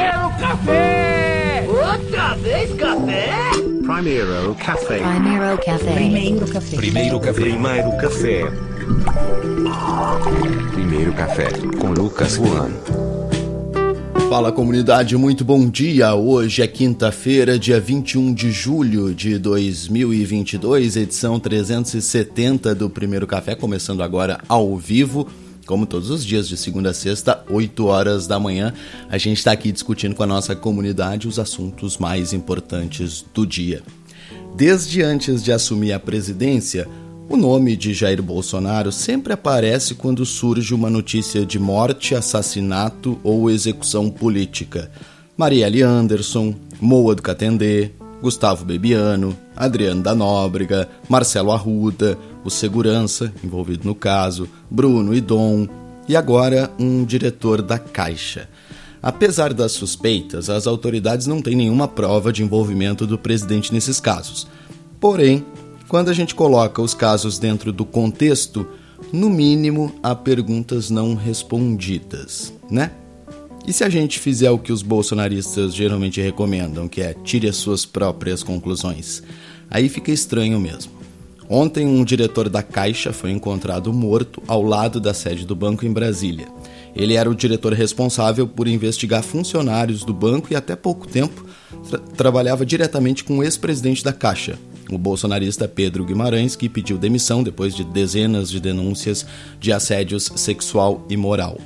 Quero café! Outra vez café? Primeiro café. Primeiro café. Primeiro café. Primeiro café. Primeiro café. Primeiro café com Lucas Juan. Fala comunidade, muito bom dia. Hoje é quinta-feira, dia 21 de julho de 2022, edição 370 do Primeiro Café, começando agora ao vivo. Como todos os dias, de segunda a sexta, 8 horas da manhã, a gente está aqui discutindo com a nossa comunidade os assuntos mais importantes do dia. Desde antes de assumir a presidência, o nome de Jair Bolsonaro sempre aparece quando surge uma notícia de morte, assassinato ou execução política. Marielle Anderson, Moa do Catendê, Gustavo Bebiano, Adriano da Nóbrega, Marcelo Arruda, o segurança envolvido no caso, Bruno Idom e agora um diretor da Caixa. Apesar das suspeitas, as autoridades não têm nenhuma prova de envolvimento do presidente nesses casos. Porém, quando a gente coloca os casos dentro do contexto, no mínimo há perguntas não respondidas, né? E se a gente fizer o que os bolsonaristas geralmente recomendam, que é tire as suas próprias conclusões? Aí fica estranho mesmo. Ontem, um diretor da Caixa foi encontrado morto ao lado da sede do banco em Brasília. Ele era o diretor responsável por investigar funcionários do banco e, até pouco tempo, tra trabalhava diretamente com o ex-presidente da Caixa, o bolsonarista Pedro Guimarães, que pediu demissão depois de dezenas de denúncias de assédios sexual e moral.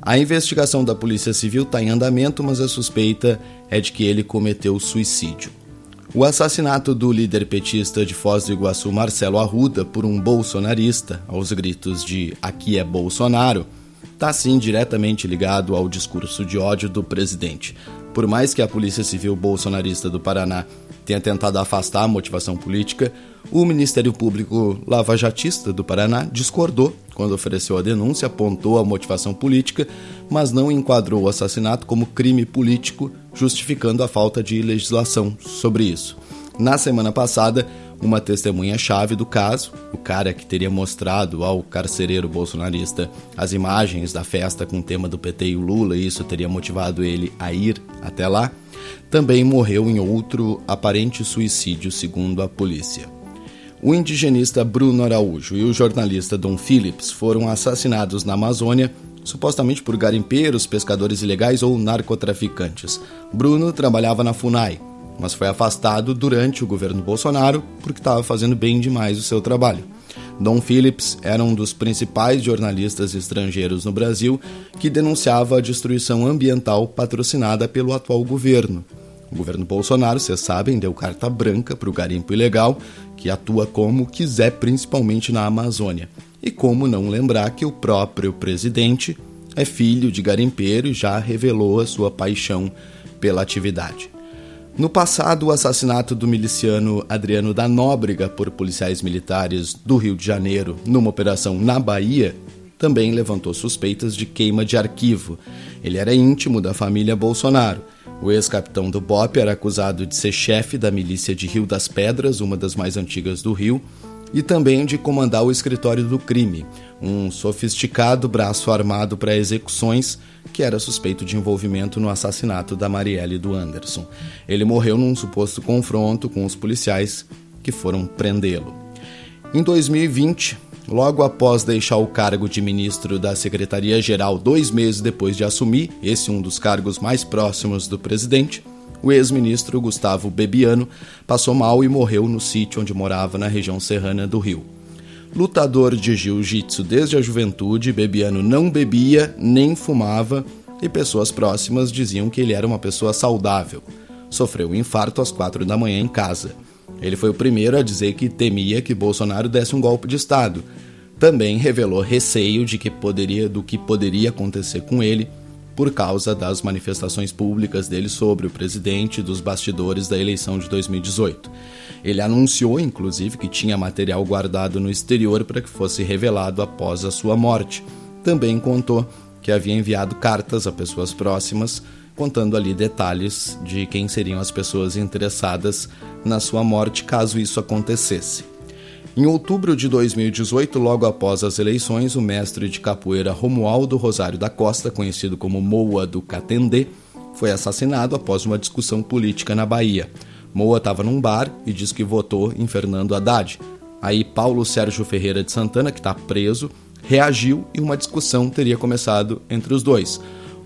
A investigação da Polícia Civil está em andamento, mas a suspeita é de que ele cometeu suicídio. O assassinato do líder petista de Foz do Iguaçu, Marcelo Arruda, por um bolsonarista, aos gritos de Aqui é Bolsonaro, está sim diretamente ligado ao discurso de ódio do presidente. Por mais que a Polícia Civil bolsonarista do Paraná tenha tentado afastar a motivação política, o Ministério Público lavajatista do Paraná discordou quando ofereceu a denúncia, apontou a motivação política, mas não enquadrou o assassinato como crime político, justificando a falta de legislação sobre isso. Na semana passada, uma testemunha-chave do caso, o cara que teria mostrado ao carcereiro bolsonarista as imagens da festa com o tema do PT e o Lula, e isso teria motivado ele a ir até lá, também morreu em outro aparente suicídio, segundo a polícia. O indigenista Bruno Araújo e o jornalista Dom Phillips foram assassinados na Amazônia, supostamente por garimpeiros, pescadores ilegais ou narcotraficantes. Bruno trabalhava na FUNAI, mas foi afastado durante o governo Bolsonaro porque estava fazendo bem demais o seu trabalho. Dom Phillips era um dos principais jornalistas estrangeiros no Brasil que denunciava a destruição ambiental patrocinada pelo atual governo. O governo Bolsonaro, vocês sabem, deu carta branca para o garimpo ilegal, que atua como quiser, principalmente na Amazônia. E como não lembrar que o próprio presidente é filho de garimpeiro e já revelou a sua paixão pela atividade. No passado, o assassinato do miliciano Adriano da Nóbrega por policiais militares do Rio de Janeiro numa operação na Bahia também levantou suspeitas de queima de arquivo. Ele era íntimo da família Bolsonaro. O ex-capitão do BOP era acusado de ser chefe da milícia de Rio das Pedras, uma das mais antigas do Rio, e também de comandar o escritório do crime, um sofisticado braço armado para execuções que era suspeito de envolvimento no assassinato da Marielle e do Anderson. Ele morreu num suposto confronto com os policiais que foram prendê-lo. Em 2020, logo após deixar o cargo de ministro da Secretaria-Geral, dois meses depois de assumir, esse um dos cargos mais próximos do presidente, o ex-ministro Gustavo Bebiano passou mal e morreu no sítio onde morava na região serrana do Rio. Lutador de jiu-jitsu desde a juventude, Bebiano não bebia nem fumava e pessoas próximas diziam que ele era uma pessoa saudável. Sofreu um infarto às quatro da manhã em casa. Ele foi o primeiro a dizer que temia que Bolsonaro desse um golpe de Estado. Também revelou receio de que poderia, do que poderia acontecer com ele por causa das manifestações públicas dele sobre o presidente dos bastidores da eleição de 2018. Ele anunciou, inclusive, que tinha material guardado no exterior para que fosse revelado após a sua morte. Também contou que havia enviado cartas a pessoas próximas, contando ali detalhes de quem seriam as pessoas interessadas na sua morte caso isso acontecesse. Em outubro de 2018, logo após as eleições, o mestre de capoeira Romualdo Rosário da Costa, conhecido como Moa do Catendê, foi assassinado após uma discussão política na Bahia. Moa estava num bar e disse que votou em Fernando Haddad. Aí Paulo Sérgio Ferreira de Santana, que está preso, reagiu e uma discussão teria começado entre os dois.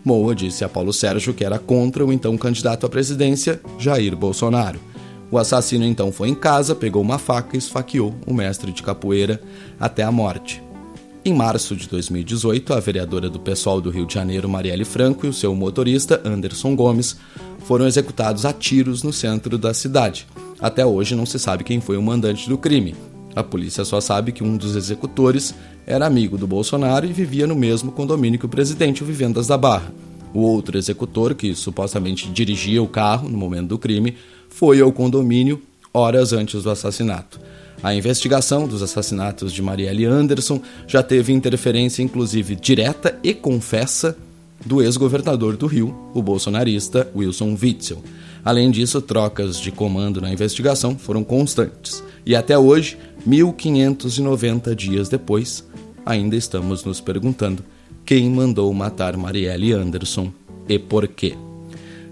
Moa disse a Paulo Sérgio que era contra o então candidato à presidência, Jair Bolsonaro. O assassino então foi em casa, pegou uma faca e esfaqueou o mestre de capoeira até a morte. Em março de 2018, a vereadora do pessoal do Rio de Janeiro, Marielle Franco, e o seu motorista, Anderson Gomes, foram executados a tiros no centro da cidade. Até hoje não se sabe quem foi o mandante do crime. A polícia só sabe que um dos executores era amigo do Bolsonaro e vivia no mesmo condomínio que o presidente, o Vivendas da Barra. O outro executor, que supostamente dirigia o carro no momento do crime, foi ao condomínio horas antes do assassinato. A investigação dos assassinatos de Marielle Anderson já teve interferência, inclusive direta e confessa, do ex-governador do Rio, o bolsonarista Wilson Witzel. Além disso, trocas de comando na investigação foram constantes. E até hoje, 1590 dias depois, ainda estamos nos perguntando quem mandou matar Marielle Anderson e por quê.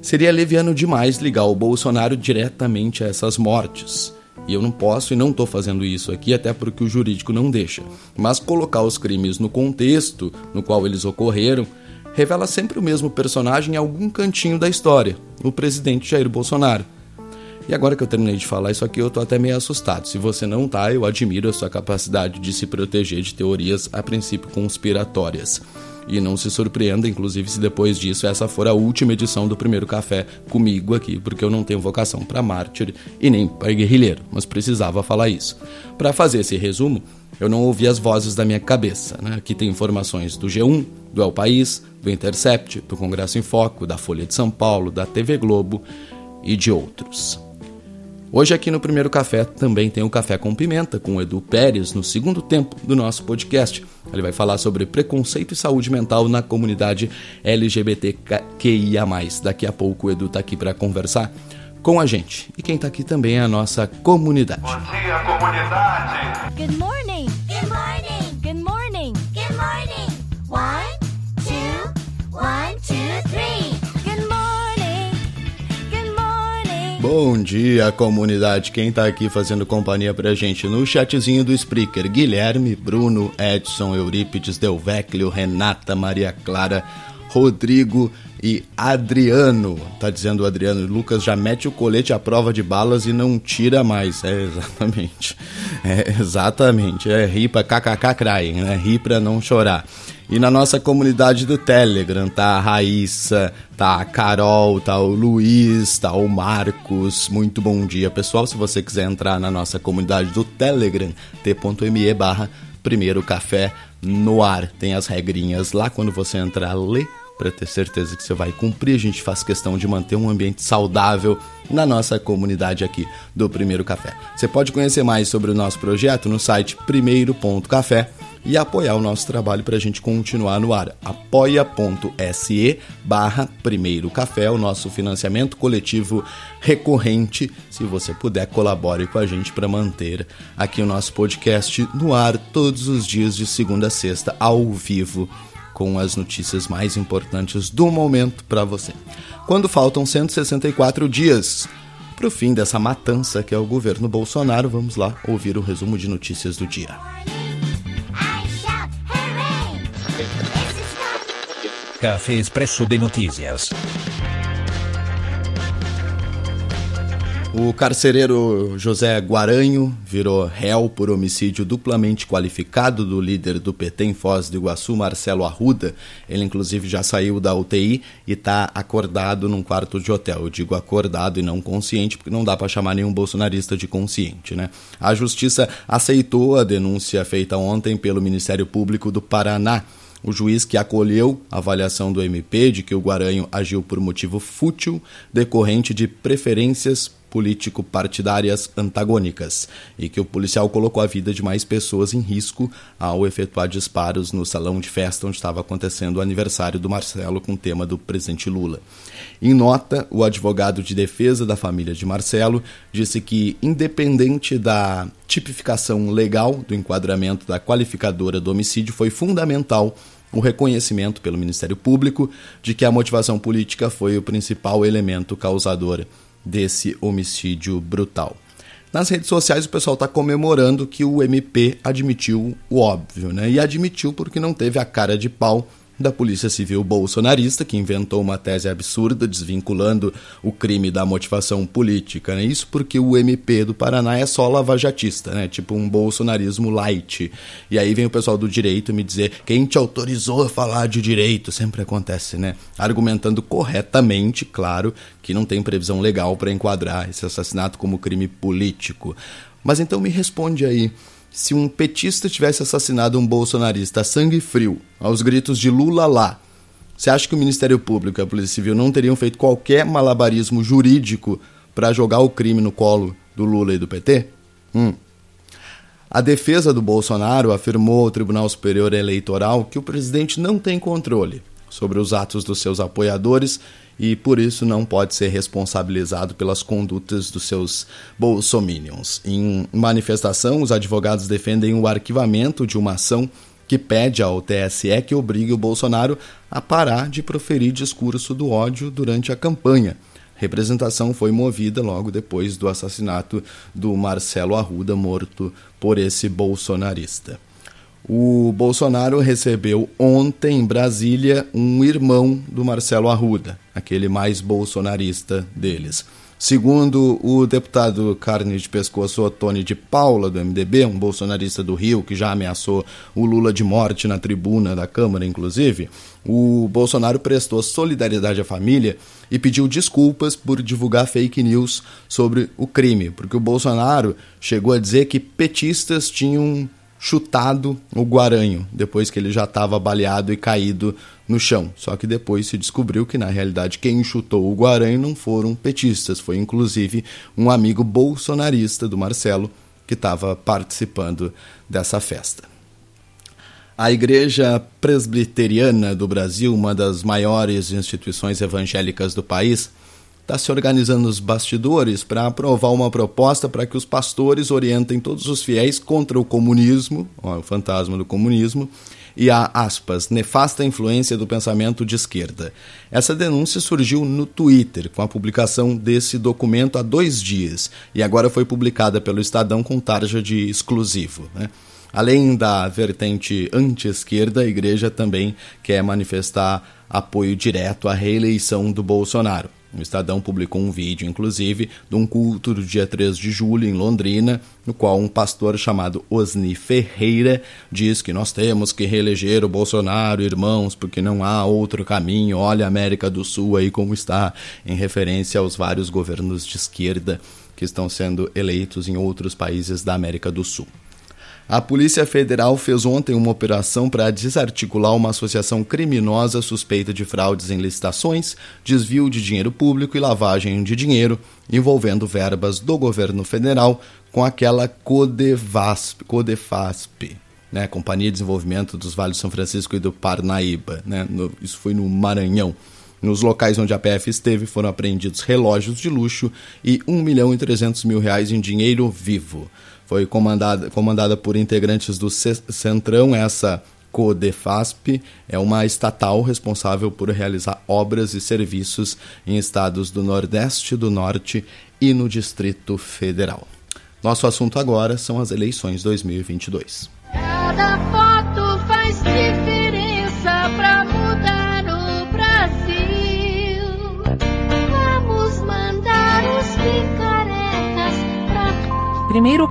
Seria leviano demais ligar o Bolsonaro diretamente a essas mortes. E eu não posso e não estou fazendo isso aqui, até porque o jurídico não deixa. Mas colocar os crimes no contexto no qual eles ocorreram revela sempre o mesmo personagem em algum cantinho da história, o presidente Jair Bolsonaro. E agora que eu terminei de falar isso aqui, eu tô até meio assustado. Se você não tá, eu admiro a sua capacidade de se proteger de teorias a princípio conspiratórias. E não se surpreenda, inclusive, se depois disso essa for a última edição do primeiro café comigo aqui, porque eu não tenho vocação para mártir e nem para guerrilheiro, mas precisava falar isso. Para fazer esse resumo, eu não ouvi as vozes da minha cabeça. Né? Aqui tem informações do G1, do El País, do Intercept, do Congresso em Foco, da Folha de São Paulo, da TV Globo e de outros. Hoje aqui no Primeiro Café também tem o Café com Pimenta, com o Edu Pérez, no segundo tempo do nosso podcast. Ele vai falar sobre preconceito e saúde mental na comunidade LGBTQIA+. Daqui a pouco o Edu está aqui para conversar com a gente. E quem está aqui também é a nossa comunidade. Bom dia, comunidade! Bom dia, comunidade. Quem tá aqui fazendo companhia pra gente no chatzinho do Spreaker? Guilherme, Bruno, Edson, Eurípides, Delveclio, Renata, Maria Clara, Rodrigo e Adriano. Tá dizendo o Adriano, Lucas já mete o colete à prova de balas e não tira mais. É exatamente. É exatamente. É rir pra kkk crying, né? Rir pra não chorar. E na nossa comunidade do Telegram tá a Raíssa, tá a Carol, tá o Luiz, tá o Marcos. Muito bom dia, pessoal. Se você quiser entrar na nossa comunidade do Telegram, t.me barra primeiro café no ar. Tem as regrinhas lá quando você entrar, lê para ter certeza que você vai cumprir. A gente faz questão de manter um ambiente saudável na nossa comunidade aqui do Primeiro Café. Você pode conhecer mais sobre o nosso projeto no site primeiro.café e apoiar o nosso trabalho para a gente continuar no ar. apoia.se barra Primeiro Café, o nosso financiamento coletivo recorrente. Se você puder, colabore com a gente para manter aqui o nosso podcast no ar todos os dias de segunda a sexta, ao vivo com as notícias mais importantes do momento para você. Quando faltam 164 dias para o fim dessa matança que é o governo Bolsonaro, vamos lá ouvir o resumo de notícias do dia. Café Expresso de Notícias. O carcereiro José Guaranho virou réu por homicídio duplamente qualificado do líder do PT em Foz do Iguaçu, Marcelo Arruda. Ele, inclusive, já saiu da UTI e está acordado num quarto de hotel. Eu digo acordado e não consciente, porque não dá para chamar nenhum bolsonarista de consciente, né? A justiça aceitou a denúncia feita ontem pelo Ministério Público do Paraná. O juiz que acolheu a avaliação do MP de que o Guaranho agiu por motivo fútil decorrente de preferências político-partidárias antagônicas e que o policial colocou a vida de mais pessoas em risco ao efetuar disparos no salão de festa onde estava acontecendo o aniversário do Marcelo com o tema do presidente Lula. Em nota, o advogado de defesa da família de Marcelo disse que, independente da tipificação legal do enquadramento da qualificadora do homicídio, foi fundamental o reconhecimento pelo Ministério Público de que a motivação política foi o principal elemento causador desse homicídio brutal. Nas redes sociais o pessoal está comemorando que o MP admitiu o óbvio, né? E admitiu porque não teve a cara de pau da Polícia Civil bolsonarista, que inventou uma tese absurda desvinculando o crime da motivação política. Né? Isso porque o MP do Paraná é só lavajatista, né? tipo um bolsonarismo light. E aí vem o pessoal do direito me dizer quem te autorizou a falar de direito? Sempre acontece, né? Argumentando corretamente, claro, que não tem previsão legal para enquadrar esse assassinato como crime político. Mas então me responde aí se um petista tivesse assassinado um bolsonarista a sangue frio, aos gritos de Lula lá, você acha que o Ministério Público e a Polícia Civil não teriam feito qualquer malabarismo jurídico para jogar o crime no colo do Lula e do PT? Hum. A defesa do Bolsonaro afirmou ao Tribunal Superior Eleitoral que o presidente não tem controle sobre os atos dos seus apoiadores e por isso não pode ser responsabilizado pelas condutas dos seus bolsominions. Em manifestação, os advogados defendem o arquivamento de uma ação que pede ao TSE que obrigue o Bolsonaro a parar de proferir discurso do ódio durante a campanha. Representação foi movida logo depois do assassinato do Marcelo Arruda, morto por esse bolsonarista. O Bolsonaro recebeu ontem em Brasília um irmão do Marcelo Arruda, aquele mais bolsonarista deles. Segundo o deputado carne de pescoço Tony de Paula, do MDB, um bolsonarista do Rio que já ameaçou o Lula de morte na tribuna da Câmara, inclusive, o Bolsonaro prestou solidariedade à família e pediu desculpas por divulgar fake news sobre o crime, porque o Bolsonaro chegou a dizer que petistas tinham chutado o Guaranho, depois que ele já estava baleado e caído no chão. Só que depois se descobriu que, na realidade, quem chutou o Guaranho não foram petistas, foi inclusive um amigo bolsonarista do Marcelo que estava participando dessa festa. A Igreja Presbiteriana do Brasil, uma das maiores instituições evangélicas do país, está se organizando nos bastidores para aprovar uma proposta para que os pastores orientem todos os fiéis contra o comunismo, ó, o fantasma do comunismo, e a, aspas, nefasta influência do pensamento de esquerda. Essa denúncia surgiu no Twitter, com a publicação desse documento há dois dias, e agora foi publicada pelo Estadão com tarja de exclusivo. Né? Além da vertente anti-esquerda, a igreja também quer manifestar apoio direto à reeleição do Bolsonaro. O Estadão publicou um vídeo, inclusive, de um culto do dia 3 de julho em Londrina, no qual um pastor chamado Osni Ferreira diz que nós temos que reeleger o Bolsonaro, irmãos, porque não há outro caminho. Olha a América do Sul aí como está, em referência aos vários governos de esquerda que estão sendo eleitos em outros países da América do Sul. A Polícia Federal fez ontem uma operação para desarticular uma associação criminosa suspeita de fraudes em licitações, desvio de dinheiro público e lavagem de dinheiro envolvendo verbas do governo federal com aquela Codevasp, Codefasp, né, Companhia de Desenvolvimento dos Vales São Francisco e do Parnaíba, né, no, isso foi no Maranhão. Nos locais onde a PF esteve foram apreendidos relógios de luxo e 1 milhão e 300 mil reais em dinheiro vivo foi comandada, comandada por integrantes do Centrão, essa Codefasp é uma estatal responsável por realizar obras e serviços em estados do Nordeste, do Norte e no Distrito Federal. Nosso assunto agora são as eleições 2022. Cada foto faz diferença para mudar o Brasil. Vamos mandar os picaretas pra... Primeiro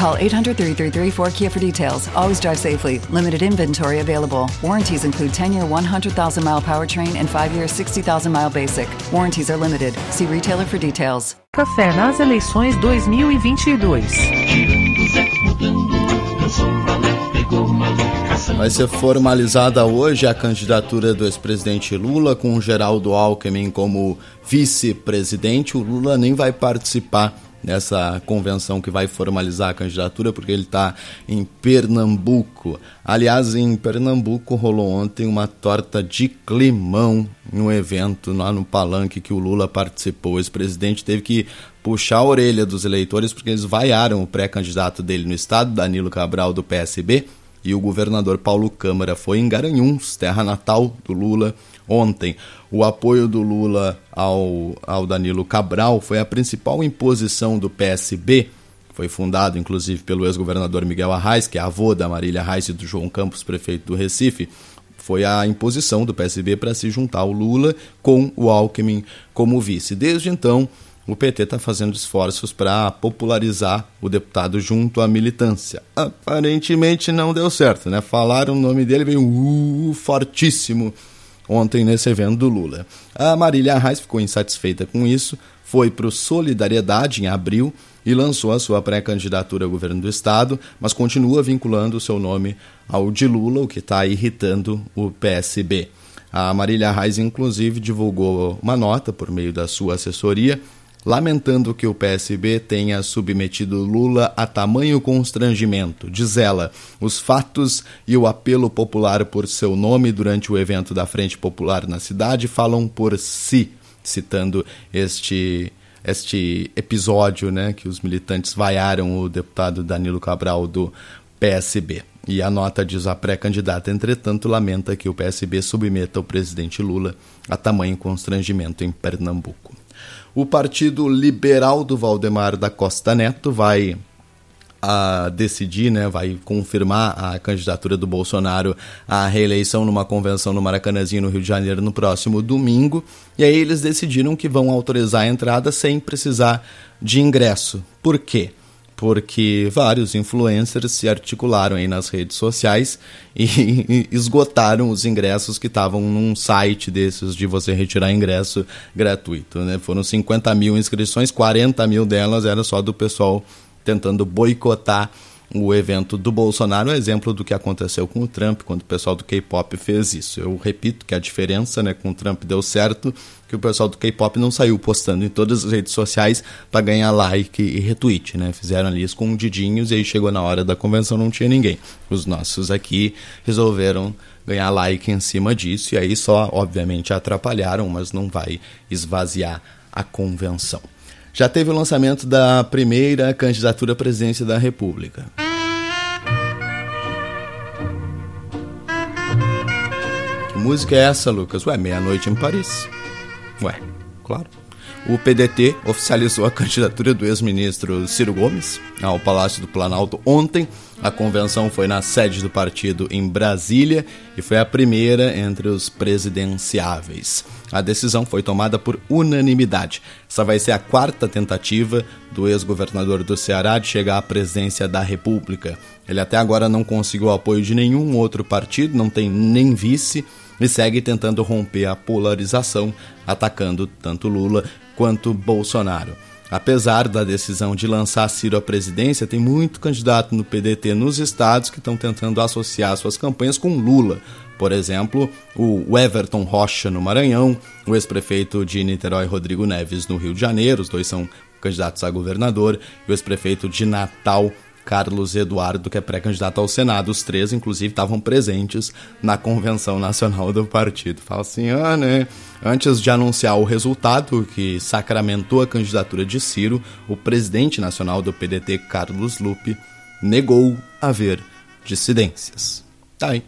Call 800 333 4KIA for details. Always drive safely. Limited inventory available. Warranties include 10 year 100,000 mile powertrain and 5 year 60,000 mile basic. Warranties are limited. See retailer for details. Café nas eleições 2022. Vai ser formalizada hoje a candidatura do ex-presidente Lula com o Geraldo Alckmin como vice-presidente. O Lula nem vai participar nessa convenção que vai formalizar a candidatura, porque ele está em Pernambuco. Aliás, em Pernambuco rolou ontem uma torta de climão no evento lá no palanque que o Lula participou. O ex-presidente teve que puxar a orelha dos eleitores porque eles vaiaram o pré-candidato dele no estado, Danilo Cabral, do PSB, e o governador Paulo Câmara foi em Garanhuns, terra natal do Lula, ontem. O apoio do Lula ao, ao Danilo Cabral foi a principal imposição do PSB, foi fundado inclusive pelo ex-governador Miguel Arraes, que é avô da Marília Arraes e do João Campos, prefeito do Recife. Foi a imposição do PSB para se juntar ao Lula com o Alckmin como vice. Desde então, o PT está fazendo esforços para popularizar o deputado junto à militância. Aparentemente não deu certo, né? Falaram o nome dele, veio uh, fortíssimo ontem nesse evento do Lula. A Marília Arraes ficou insatisfeita com isso, foi para o Solidariedade em abril e lançou a sua pré-candidatura ao governo do estado, mas continua vinculando o seu nome ao de Lula, o que está irritando o PSB. A Marília Arraes, inclusive, divulgou uma nota por meio da sua assessoria lamentando que o PSB tenha submetido Lula a tamanho constrangimento. Diz ela, os fatos e o apelo popular por seu nome durante o evento da Frente Popular na cidade falam por si, citando este este episódio, né, que os militantes vaiaram o deputado Danilo Cabral do PSB. E a nota diz a pré-candidata, entretanto, lamenta que o PSB submeta o presidente Lula a tamanho constrangimento em Pernambuco. O Partido Liberal do Valdemar da Costa Neto vai a decidir, né, vai confirmar a candidatura do Bolsonaro à reeleição numa convenção no Maracanãzinho, no Rio de Janeiro, no próximo domingo. E aí eles decidiram que vão autorizar a entrada sem precisar de ingresso. Por quê? Porque vários influencers se articularam aí nas redes sociais e, esgotaram os ingressos que estavam num site desses de você retirar ingresso gratuito. Né? Foram 50 mil inscrições, 40 mil delas era só do pessoal tentando boicotar o evento do Bolsonaro é exemplo do que aconteceu com o Trump quando o pessoal do K-pop fez isso. Eu repito que a diferença né, com o Trump deu certo, que o pessoal do K-pop não saiu postando em todas as redes sociais para ganhar like e retweet, né? Fizeram ali escondidinhos e aí chegou na hora da convenção não tinha ninguém. Os nossos aqui resolveram ganhar like em cima disso e aí só, obviamente, atrapalharam, mas não vai esvaziar a convenção já teve o lançamento da primeira candidatura à presidência da República. Que música é essa, Lucas? Ué, Meia-Noite em Paris. Ué, claro. O PDT oficializou a candidatura do ex-ministro Ciro Gomes ao Palácio do Planalto ontem. A convenção foi na sede do partido em Brasília e foi a primeira entre os presidenciáveis. A decisão foi tomada por unanimidade. Essa vai ser a quarta tentativa do ex-governador do Ceará de chegar à presidência da República. Ele até agora não conseguiu apoio de nenhum outro partido, não tem nem vice e segue tentando romper a polarização, atacando tanto Lula quanto Bolsonaro. Apesar da decisão de lançar Ciro à presidência, tem muito candidato no PDT nos estados que estão tentando associar suas campanhas com Lula. Por exemplo, o Everton Rocha no Maranhão, o ex-prefeito de Niterói Rodrigo Neves no Rio de Janeiro, os dois são candidatos a governador, e o ex-prefeito de Natal Carlos Eduardo, que é pré-candidato ao Senado. Os três, inclusive, estavam presentes na convenção nacional do partido. Fala assim, ah, né? Antes de anunciar o resultado que sacramentou a candidatura de Ciro, o presidente nacional do PDT, Carlos Lupe, negou haver dissidências. Tá aí.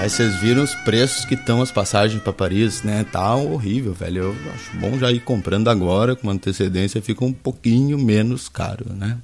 Aí vocês viram os preços que estão as passagens para Paris, né? Tá horrível, velho. Eu acho bom já ir comprando agora, com antecedência, fica um pouquinho menos caro, né?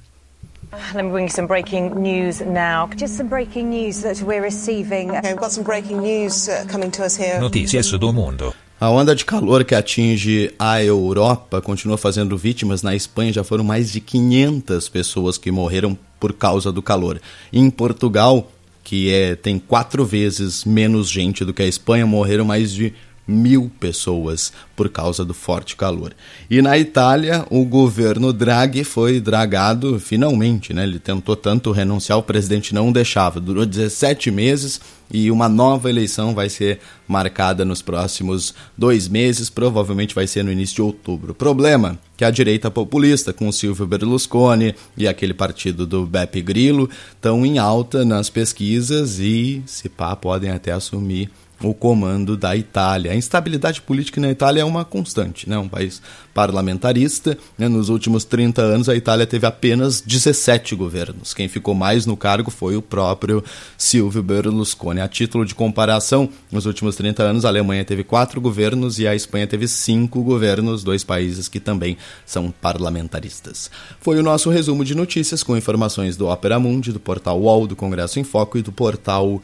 Let me bring you some breaking news now. Just some breaking news that we're receiving. Okay, we've got some breaking news uh, coming to us here. Notícias do mundo. A onda de calor que atinge a Europa continua fazendo vítimas. Na Espanha já foram mais de 500 pessoas que morreram por causa do calor. Em Portugal, que é, tem quatro vezes menos gente do que a Espanha, morreram mais de mil pessoas por causa do forte calor. E na Itália, o governo Draghi foi dragado finalmente, né? Ele tentou tanto renunciar, o presidente não deixava. Durou 17 meses e uma nova eleição vai ser marcada nos próximos dois meses, provavelmente vai ser no início de outubro. Problema que a direita populista, com o Silvio Berlusconi e aquele partido do Beppe Grillo, estão em alta nas pesquisas e, se pá, podem até assumir o comando da Itália. A instabilidade política na Itália é uma constante, né? um país parlamentarista. Né? Nos últimos 30 anos, a Itália teve apenas 17 governos. Quem ficou mais no cargo foi o próprio Silvio Berlusconi. A título de comparação, nos últimos 30 anos, a Alemanha teve quatro governos e a Espanha teve cinco governos, dois países que também são parlamentaristas. Foi o nosso resumo de notícias com informações do Opera Mundi, do portal UOL, do Congresso em Foco e do portal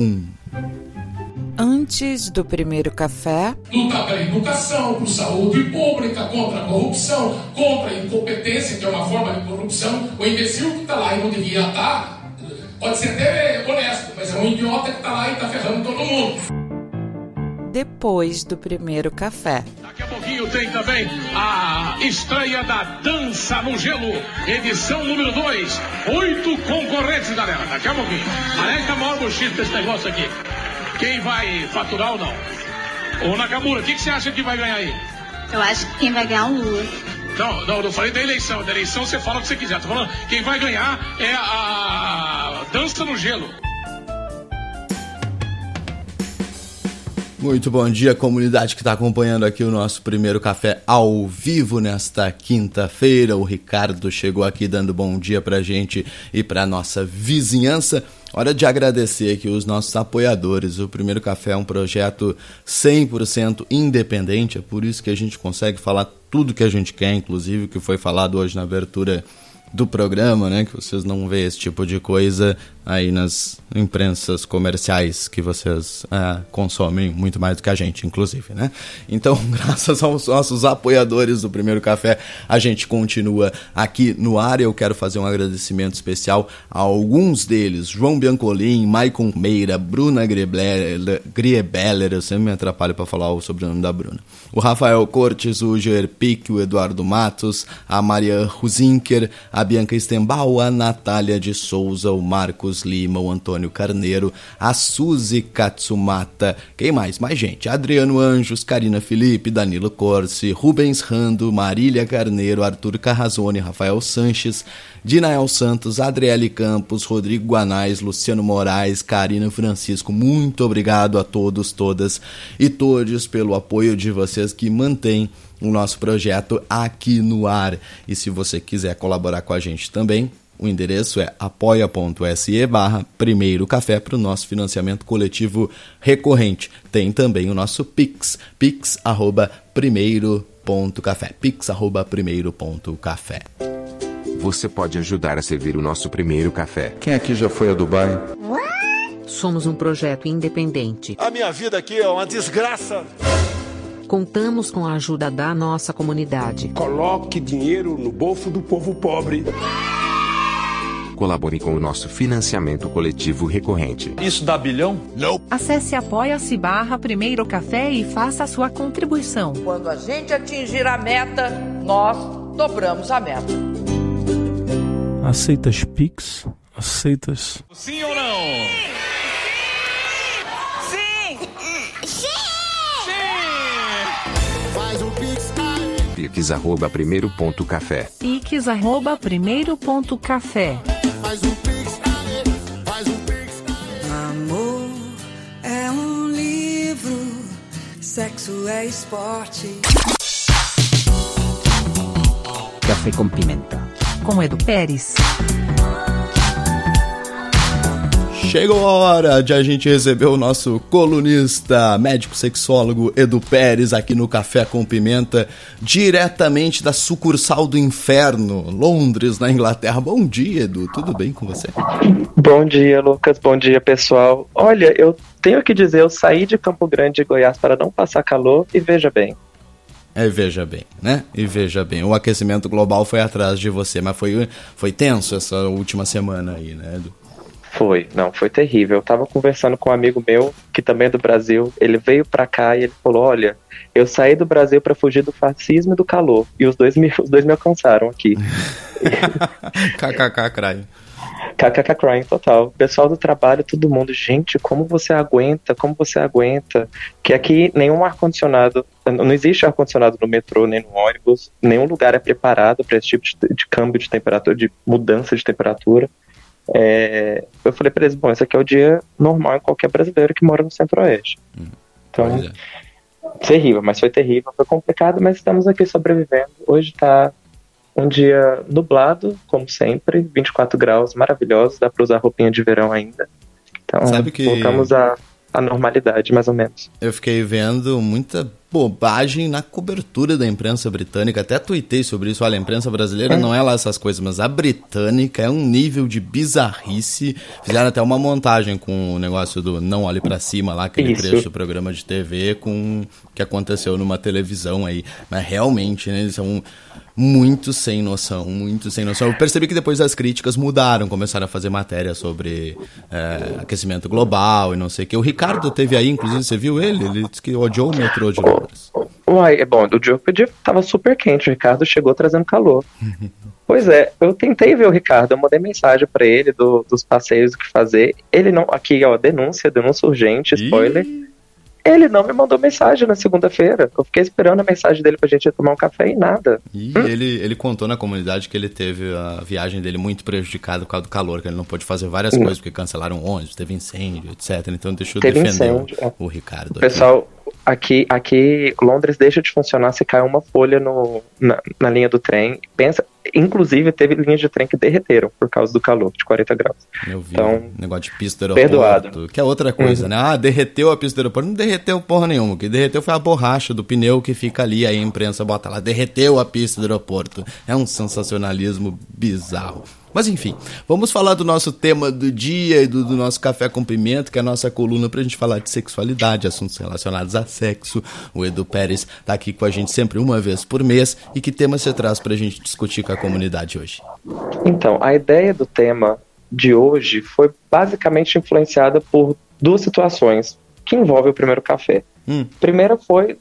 G1. Antes do primeiro café. Lutar pela educação, por saúde pública, contra a corrupção, contra a incompetência, que é uma forma de corrupção. O imbecil que está lá e não devia estar, pode ser até honesto, mas é um idiota que está lá e está ferrando todo mundo. Depois do primeiro café. Daqui a pouquinho tem também a estreia da Dança no Gelo, edição número 2. Oito concorrentes, galera. Daqui a pouquinho. Aliás, tá maior buchito desse negócio aqui. Quem vai faturar ou não? Ô Nakamura, o que, que você acha que vai ganhar aí? Eu acho que quem vai ganhar é o Lula. Não, não, não falei da eleição. Da eleição você fala o que você quiser. Tô falando, quem vai ganhar é a Dança no Gelo. Muito bom dia, comunidade que está acompanhando aqui o nosso primeiro café ao vivo nesta quinta-feira. O Ricardo chegou aqui dando bom dia para gente e para nossa vizinhança. Hora de agradecer aqui os nossos apoiadores. O Primeiro Café é um projeto 100% independente, é por isso que a gente consegue falar tudo que a gente quer, inclusive o que foi falado hoje na abertura do programa, né? Que vocês não vê esse tipo de coisa aí nas imprensas comerciais que vocês é, consomem muito mais do que a gente, inclusive, né? Então, graças aos nossos apoiadores do Primeiro Café, a gente continua aqui no ar. Eu quero fazer um agradecimento especial a alguns deles: João Biancolin, Maicon Meira, Bruna Griebeller, eu sempre me atrapalho para falar o sobrenome da Bruna. O Rafael Cortes, o Gerpic, o Eduardo Matos, a Maria Ruzinker, a Bianca Stembal, a Natália de Souza, o Marcos Lima, o Antônio Carneiro, a Suzy Katsumata, quem mais? Mais gente, Adriano Anjos, Karina Felipe, Danilo Corsi, Rubens Rando, Marília Carneiro, Arthur Carrazone, Rafael Sanches, Dinael Santos, Adriele Campos, Rodrigo Guanais, Luciano Moraes, Karina Francisco, muito obrigado a todos, todas e todos pelo apoio de vocês que mantém o nosso projeto aqui no ar. E se você quiser colaborar com a gente também, o endereço é apoia.se barra primeiro café para o nosso financiamento coletivo recorrente. Tem também o nosso Pix, pix arroba primeiro ponto café, pix arroba primeiro ponto café. Você pode ajudar a servir o nosso primeiro café. Quem aqui já foi a Dubai? Somos um projeto independente. A minha vida aqui é uma desgraça. Contamos com a ajuda da nossa comunidade. Coloque dinheiro no bolso do povo pobre. Colabore com o nosso financiamento coletivo recorrente. Isso dá bilhão? Não. Acesse apoia-se barra primeiro café e faça a sua contribuição. Quando a gente atingir a meta, nós dobramos a meta. Aceitas Pix? Aceitas? Sim ou não? Pix arroba primeiro ponto café. Pix arroba primeiro ponto café. Amor é um livro Sexo é esporte. Café com pimenta. Com Edu Pérez. Chegou a hora de a gente receber o nosso colunista, médico sexólogo Edu Pérez aqui no Café com Pimenta, diretamente da sucursal do inferno, Londres, na Inglaterra. Bom dia, Edu, tudo bem com você? Bom dia, Lucas. Bom dia, pessoal. Olha, eu tenho que dizer, eu saí de Campo Grande, Goiás, para não passar calor e veja bem. É, veja bem, né? E veja bem, o aquecimento global foi atrás de você, mas foi, foi tenso essa última semana aí, né, Edu? Foi, não, foi terrível. Eu tava conversando com um amigo meu, que também é do Brasil. Ele veio pra cá e ele falou: Olha, eu saí do Brasil para fugir do fascismo e do calor. E os dois me, os dois me alcançaram aqui. KKK, crying. KKK crying total. Pessoal do trabalho, todo mundo, gente, como você aguenta? Como você aguenta? Que aqui nenhum ar-condicionado, não existe ar-condicionado no metrô, nem no ônibus, nenhum lugar é preparado para esse tipo de, de câmbio de temperatura, de mudança de temperatura. É, eu falei para eles, bom, esse aqui é o dia normal em qualquer brasileiro que mora no Centro-Oeste. Hum, então, é. terrível, mas foi terrível, foi complicado, mas estamos aqui sobrevivendo. Hoje tá um dia nublado, como sempre, 24 graus, maravilhosos, dá para usar roupinha de verão ainda. Então, Sabe que... voltamos à, à normalidade, mais ou menos. Eu fiquei vendo muita bobagem na cobertura da imprensa britânica. Até tuitei sobre isso. Olha, a imprensa brasileira não é lá essas coisas, mas a britânica é um nível de bizarrice. Fizeram até uma montagem com o negócio do Não Olhe para Cima lá, aquele Isso. trecho do programa de TV com o que aconteceu numa televisão aí. Mas realmente, né, eles são muito sem noção, muito sem noção. Eu percebi que depois as críticas mudaram, começaram a fazer matéria sobre é, aquecimento global e não sei o que. O Ricardo teve aí, inclusive, você viu ele? Ele disse que odiou o metrô de Londres. Uai, é bom, o dia, o dia tava super quente, o Ricardo chegou trazendo calor. Pois é, eu tentei ver o Ricardo, eu mandei mensagem pra ele do- dos passeios, o que fazer. Ele não, aqui ó, denúncia, denúncia urgente, spoiler. Ele não me mandou mensagem na segunda-feira. Eu fiquei esperando a mensagem dele pra gente ir tomar um café e nada. E ele, ele contou na comunidade que ele teve a viagem dele muito prejudicada por causa do calor, que ele não pôde fazer várias Hum. coisas, porque cancelaram ônibus, teve incêndio, etc. Então deixa eu Teve defender incêndio, é. o, o Ricardo. aqui. Pessoal, aqui, aqui Londres deixa de funcionar se cai uma folha no, na, na linha do trem. Pensa, inclusive teve linhas de trem que derreteram por causa do calor de 40 graus. Eu vi Então, negócio de pista do aeroporto, perdoado. que é outra coisa, Uhum. né? Ah, derreteu a pista do aeroporto. Não derreteu porra nenhuma. O que derreteu foi a borracha do pneu que fica ali, aí a imprensa bota lá, derreteu a pista do aeroporto. É um sensacionalismo bizarro. Mas enfim, vamos falar do nosso tema do dia e do, do nosso café com pimenta, que é a nossa coluna pra gente falar de sexualidade, assuntos relacionados a sexo. O Edu Pérez tá aqui com a gente sempre uma vez por mês. E que tema você traz pra gente discutir com a comunidade hoje? Então, a ideia do tema de hoje foi basicamente influenciada por duas situações que envolvem o primeiro café. Hum. Primeira foi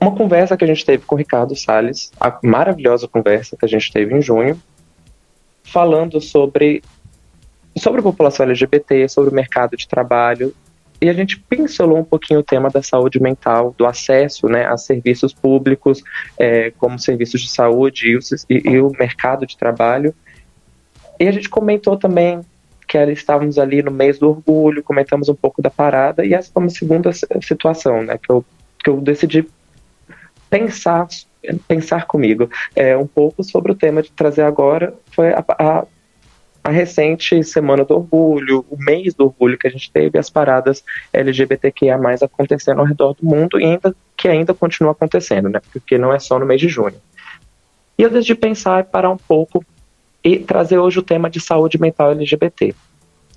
uma conversa que a gente teve com o Ricardo Salles, a maravilhosa conversa que a gente teve em junho, falando sobre sobre a população LGBT, sobre o mercado de trabalho, e a gente pincelou um pouquinho o tema da saúde mental, do acesso né, a serviços públicos, eh, como serviços de saúde e o, e- o mercado de trabalho. E a gente comentou também que estávamos ali no mês do orgulho, comentamos um pouco da parada, e essa foi uma segunda si- situação, né, que eu, que eu decidi pensar pensar comigo é, um pouco sobre o tema de trazer agora foi a, a, a recente semana do orgulho, o mês do orgulho que a gente teve, as paradas LGBTQIA+, acontecendo ao redor do mundo e ainda que ainda continua acontecendo, né? Porque não é só no mês de junho. E eu decidi pensar parar um pouco e trazer hoje o tema de saúde mental LGBT.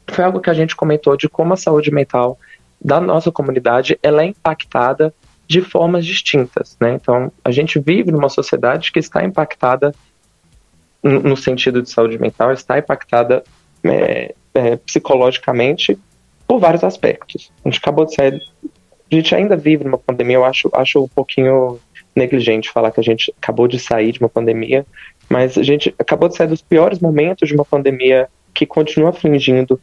Foi algo que a gente comentou de como a saúde mental da nossa comunidade ela é impactada de formas distintas, né? Então, a gente vive numa sociedade que está impactada no sentido de saúde mental, está impactada é, é, psicologicamente por vários aspectos. A gente acabou de sair, a gente ainda vive numa pandemia, eu acho, acho um pouquinho negligente falar que a gente acabou de sair de uma pandemia, mas a gente acabou de sair dos piores momentos de uma pandemia que continua afligindo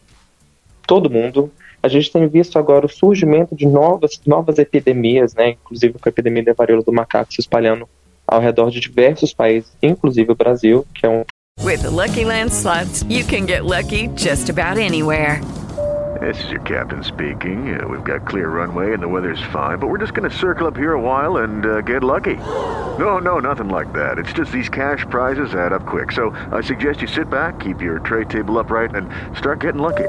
todo mundo. A gente tem visto agora o surgimento de novas, novas epidemias, né? inclusive com a epidemia da varíola do macaco se espalhando ao redor de diversos países, inclusive o Brasil, que é um With the Lucky Land slots, you can get lucky just about anywhere. This is your captain speaking. Uh, we've got clear runway and the weather's fine, but we're just going to circle up here a while and uh, get lucky. No, no, nothing like that. It's just these cash prizes add up quick. So I suggest you sit back, keep your tray table upright, and start getting lucky.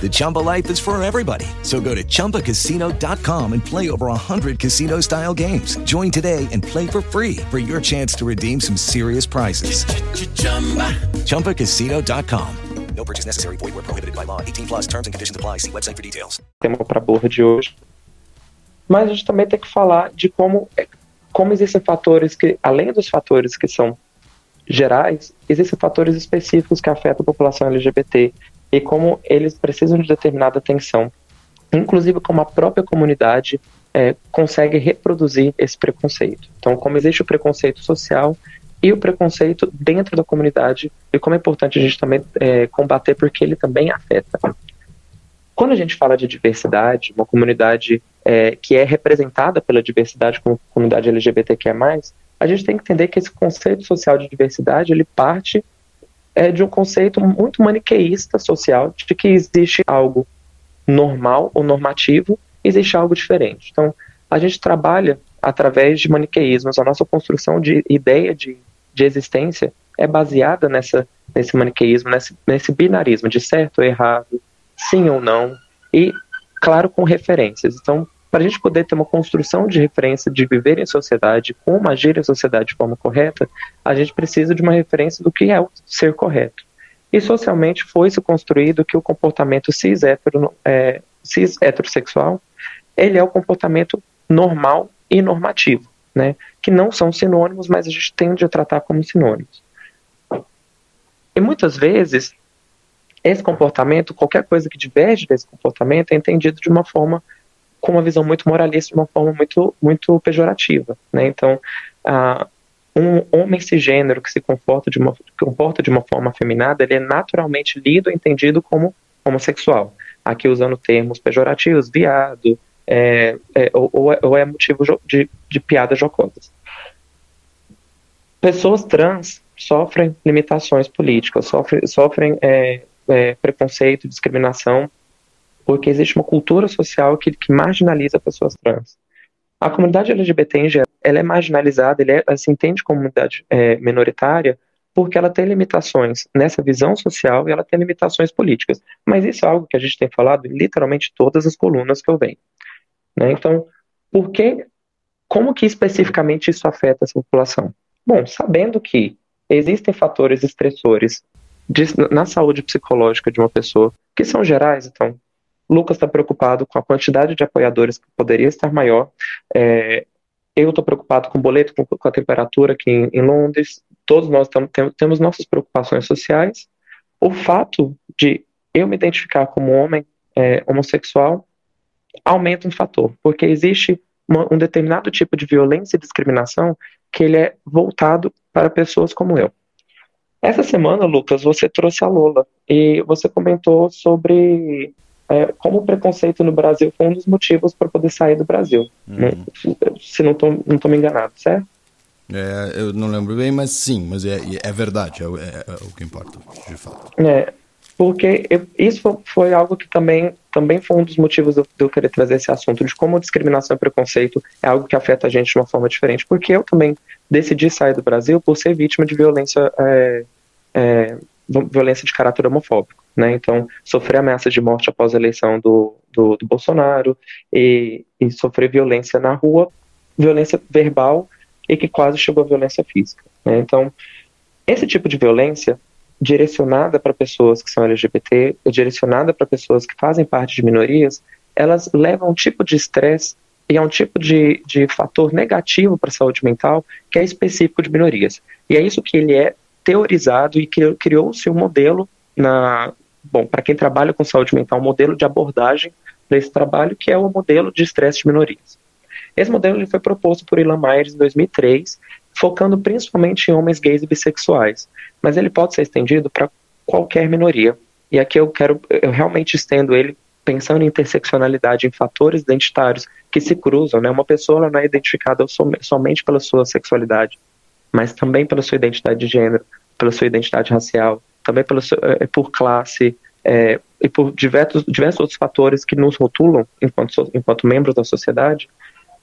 The Chumba life is for everybody. So go to ChumbaCasino.com and play over 100 casino style games. Join today and play for free for your chance to redeem some serious prizes. ChumbaCasino.com. No purchase necessary. Void where prohibited by law. 18 plus terms and conditions apply. See website for details. tema para borra de hoje. Mas a gente também tem que falar de como, como existem fatores que, além dos fatores que são gerais, existem fatores específicos que afetam a população LGBT e como eles precisam de determinada atenção. Inclusive como a própria comunidade é, consegue reproduzir esse preconceito. Então, como existe o preconceito social e o preconceito dentro da comunidade e como é importante a gente também é, combater porque ele também afeta. Quando a gente fala de diversidade, uma comunidade é, que é representada pela diversidade como comunidade LGBTQIA+, a gente tem que entender que esse conceito social de diversidade, ele parte é, de um conceito muito maniqueísta social, de que existe algo normal ou normativo, existe algo diferente. Então, a gente trabalha através de maniqueísmos, a nossa construção de ideia de, de existência é baseada nessa, nesse maniqueísmo, nesse, nesse binarismo de certo ou errado, sim ou não, e, claro, com referências. Então, para a gente poder ter uma construção de referência de viver em sociedade, como agir em sociedade de forma correta, a gente precisa de uma referência do que é o ser correto. E socialmente foi-se construído que o comportamento cis, hetero, é, cis heterossexual ele é o comportamento normal e normativo, né? que não são sinônimos, mas a gente tende a tratar como sinônimos. E muitas vezes, esse comportamento, qualquer coisa que diverge desse comportamento, é entendido de uma forma com uma visão muito moralista, de uma forma muito, muito pejorativa. Né? Então, uh, um homem cisgênero que se comporta de, uma, comporta de uma forma afeminada, ele é naturalmente lido e entendido como homossexual. Aqui usando termos pejorativos, viado, é, é, ou, ou, é motivo de, de piadas jocosas. Pessoas trans sofrem limitações políticas, sofrem, sofrem é, é, preconceito, discriminação porque existe uma cultura social que, que marginaliza pessoas trans. A comunidade LGBT em geral, ela é marginalizada, é, ela se entende como comunidade é, minoritária porque ela tem limitações nessa visão social e ela tem limitações políticas. Mas isso é algo que a gente tem falado em literalmente todas as colunas que eu venho. Né? Então, por que, como que especificamente isso afeta essa população? Bom, sabendo que existem fatores estressores de, na saúde psicológica de uma pessoa que são gerais, então Lucas está preocupado com a quantidade de apoiadores que poderia estar maior. É, eu estou preocupado com o boleto, com, com a temperatura aqui em, em Londres. Todos nós tam, tem, temos nossas preocupações sociais. O fato de eu me identificar como homem é, homossexual aumenta um fator, porque existe uma, um determinado tipo de violência e discriminação que ele é voltado para pessoas como eu. Essa semana, Lucas, você trouxe a Lola e você comentou sobre é, como o preconceito no Brasil foi um dos motivos para poder sair do Brasil. Uhum. Né? Se não estou não tô me enganado, certo? É, eu não lembro bem, mas sim, mas é, é verdade, é, é, é o que importa, de fato. É, porque eu, isso foi, algo que também, também foi um dos motivos de eu querer trazer esse assunto, de como discriminação e preconceito é algo que afeta a gente de uma forma diferente, porque eu também decidi sair do Brasil por ser vítima de violência, é, é, violência de caráter homofóbico. Né? Então, sofrer ameaça de morte após a eleição do, do, do Bolsonaro e, e, sofrer violência na rua, violência verbal e que quase chegou à violência física. Né? Então, esse tipo de violência direcionada para pessoas que são LGBT, direcionada para pessoas que fazem parte de minorias, elas levam a um tipo de estresse e a um tipo de, de fator negativo para a saúde mental que é específico de minorias. E é isso que ele é teorizado e criou-se um modelo na, bom, para quem trabalha com saúde mental, um modelo de abordagem para esse trabalho, que é o modelo de estresse de minorias. Esse modelo ele foi proposto por Ilan Myers em 2003, focando principalmente em homens gays e bissexuais, mas ele pode ser estendido para qualquer minoria. E aqui eu quero, eu realmente estendo ele pensando em interseccionalidade, em fatores identitários que se cruzam, né? Uma pessoa não é identificada somente pela sua sexualidade, mas também pela sua identidade de gênero, pela sua identidade racial, também pelo seu, é, por classe é, e por diversos, diversos outros fatores que nos rotulam enquanto, enquanto membros da sociedade,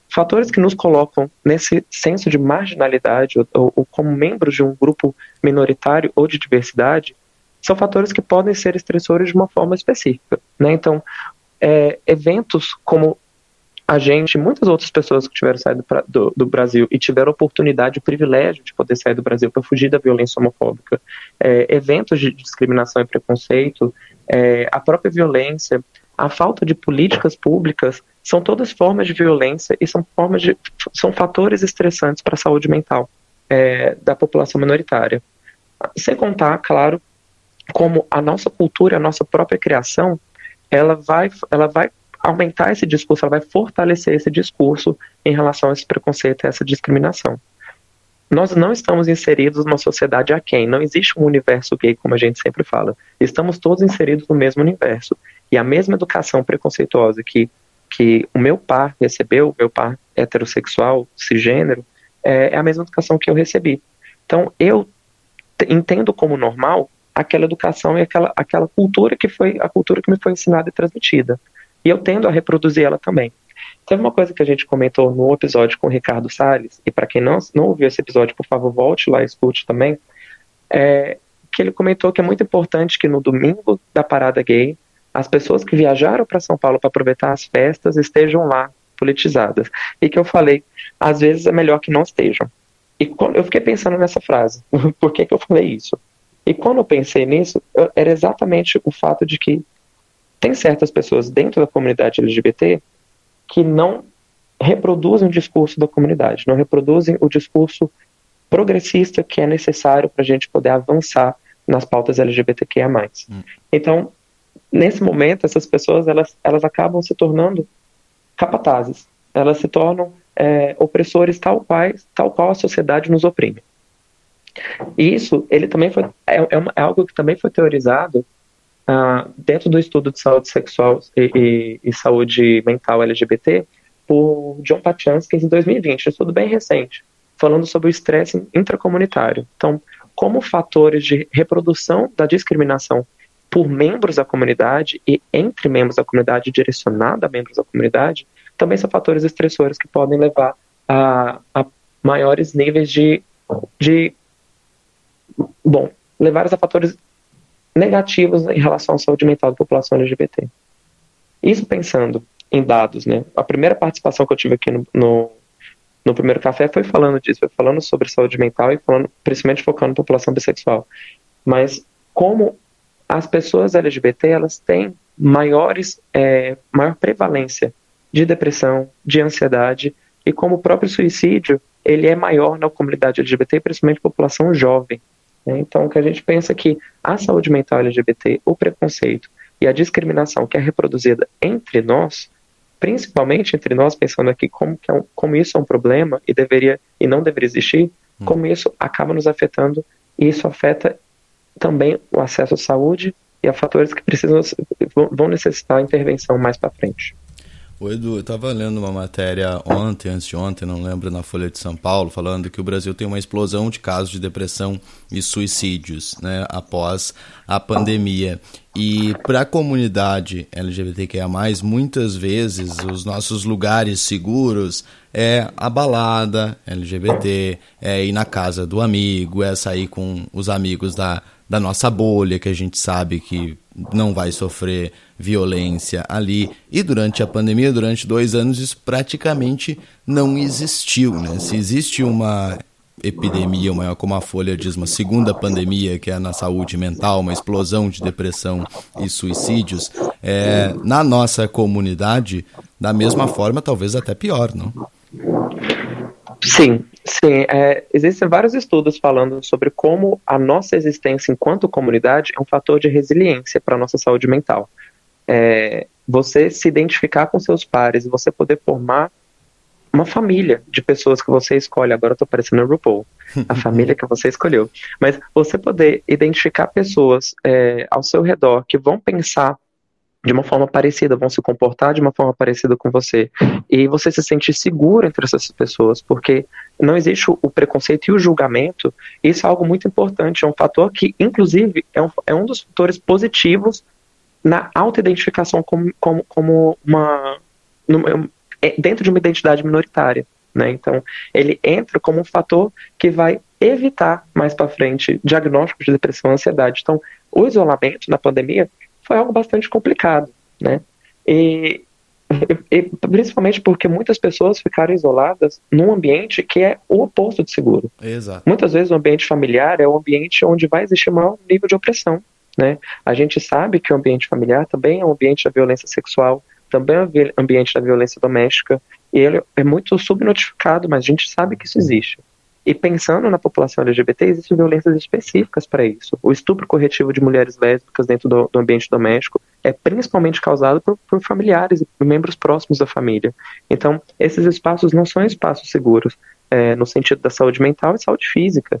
fatores que nos colocam nesse senso de marginalidade ou, ou como membros de um grupo minoritário ou de diversidade, são fatores que podem ser estressores de uma forma específica. Né? Então, é, eventos como a gente, muitas outras pessoas que tiveram saído pra, do, do, Brasil e tiveram oportunidade, o privilégio de poder sair do Brasil para fugir da violência homofóbica, é, eventos de discriminação e preconceito, é, a própria violência, a falta de políticas públicas, são todas formas de violência e são formas de, são fatores estressantes para a saúde mental é, da população minoritária. Sem contar, claro, como a nossa cultura, a nossa própria criação, ela vai, ela vai aumentar esse discurso, ela vai fortalecer esse discurso em relação a esse preconceito, a essa discriminação. Nós não estamos inseridos numa sociedade a quem não existe um universo gay, como a gente sempre fala. Estamos todos inseridos no mesmo universo. E a mesma educação preconceituosa que, que o meu par recebeu, meu par heterossexual, cisgênero, é, é a mesma educação que eu recebi. Então, eu entendo como normal aquela educação e aquela, aquela cultura que foi a cultura que me foi ensinada e transmitida. E eu tendo a reproduzir ela também. Teve uma coisa que a gente comentou no episódio com o Ricardo Salles, e para quem não, não ouviu esse episódio, por favor, volte lá e escute também, é, que ele comentou que é muito importante que no domingo da parada gay, as pessoas que viajaram para São Paulo para aproveitar as festas estejam lá politizadas. E que eu falei, às vezes é melhor que não estejam. E eu fiquei pensando nessa frase, por que, que eu falei isso? E quando eu pensei nisso, eu, era exatamente o fato de que tem certas pessoas dentro da comunidade LGBT que não reproduzem o discurso da comunidade, não reproduzem o discurso progressista que é necessário para a gente poder avançar nas pautas LGBTQIA+. Hum. Então, nesse momento, essas pessoas elas, elas acabam se tornando capatazes, elas se tornam é, opressores tal qual, tal qual a sociedade nos oprime. E isso, ele também foi, é, é, uma, é algo que também foi teorizado uh, dentro do estudo de saúde sexual e, e, e, saúde mental LGBT por John Pachansky em 2020, um estudo bem recente, falando sobre o estresse intracomunitário. Então, como fatores de reprodução da discriminação por membros da comunidade e entre membros da comunidade, direcionada a membros da comunidade, também são fatores estressores que podem levar a, a maiores níveis de, de bom, levar a fatores negativos em relação à saúde mental da população LGBT. Isso pensando em dados, né? A primeira participação que eu tive aqui no, no, no primeiro café foi falando disso, foi falando sobre saúde mental e falando, principalmente focando na população bissexual. Mas como as pessoas LGBT elas têm maiores, é, maior prevalência de depressão, de ansiedade e como o próprio suicídio ele é maior na comunidade LGBT, principalmente população jovem. Né? Então, que a gente pensa que a saúde mental LGBT, o preconceito e a discriminação que é reproduzida entre nós, principalmente entre nós, pensando aqui como, que é um, como isso é um problema e deveria e não deveria existir, hum. como isso acaba nos afetando e isso afeta também o acesso à saúde e a fatores que precisam vão necessitar intervenção mais para frente. O Edu, eu estava lendo uma matéria ontem, antes de ontem, não lembro, na Folha de São Paulo, falando que o Brasil tem uma explosão de casos de depressão e suicídios né, após a pandemia. E para a comunidade LGBTQIA, muitas vezes os nossos lugares seguros é a balada LGBT, é ir na casa do amigo, é sair com os amigos da, da nossa bolha, que a gente sabe que não vai sofrer violência ali. E durante a pandemia, durante dois anos, isso praticamente não existiu. Né? Se existe uma epidemia, uma, como a Folha diz, uma segunda pandemia, que é na saúde mental, uma explosão de depressão e suicídios, é, na nossa comunidade, da mesma forma, talvez até pior, não? Sim, sim. É, existem vários estudos falando sobre como a nossa existência enquanto comunidade é um fator de resiliência para a nossa saúde mental. É, você se identificar com seus pares, você poder formar uma família de pessoas que você escolhe. Agora eu tô parecendo o RuPaul. A família que você escolheu. Mas você poder identificar pessoas é, ao seu redor que vão pensar de uma forma parecida, vão se comportar de uma forma parecida com você. E você se sentir seguro entre essas pessoas, porque não existe o preconceito e o julgamento. Isso é algo muito importante, é um fator que, inclusive, é um, é um dos fatores positivos na autoidentificação como, como, como uma, numa, é, dentro de uma identidade minoritária. Né? Então, ele entra como um fator que vai evitar mais para frente diagnósticos de depressão e ansiedade. Então, o isolamento na pandemia foi algo bastante complicado, né? E, e, principalmente porque muitas pessoas ficaram isoladas num ambiente que é o oposto de seguro. Exato. Muitas vezes o ambiente familiar é o ambiente onde vai existir maior nível de opressão, né? A gente sabe que o ambiente familiar também é um ambiente da violência sexual, também é um ambiente da violência doméstica, e ele é muito subnotificado, mas a gente sabe que isso existe. E pensando na população LGBT, existem violências específicas para isso. O estupro corretivo de mulheres lésbicas dentro do, do ambiente doméstico é principalmente causado por, por, familiares e membros próximos da família. Então, esses espaços não são espaços seguros é, no sentido da saúde mental e saúde física.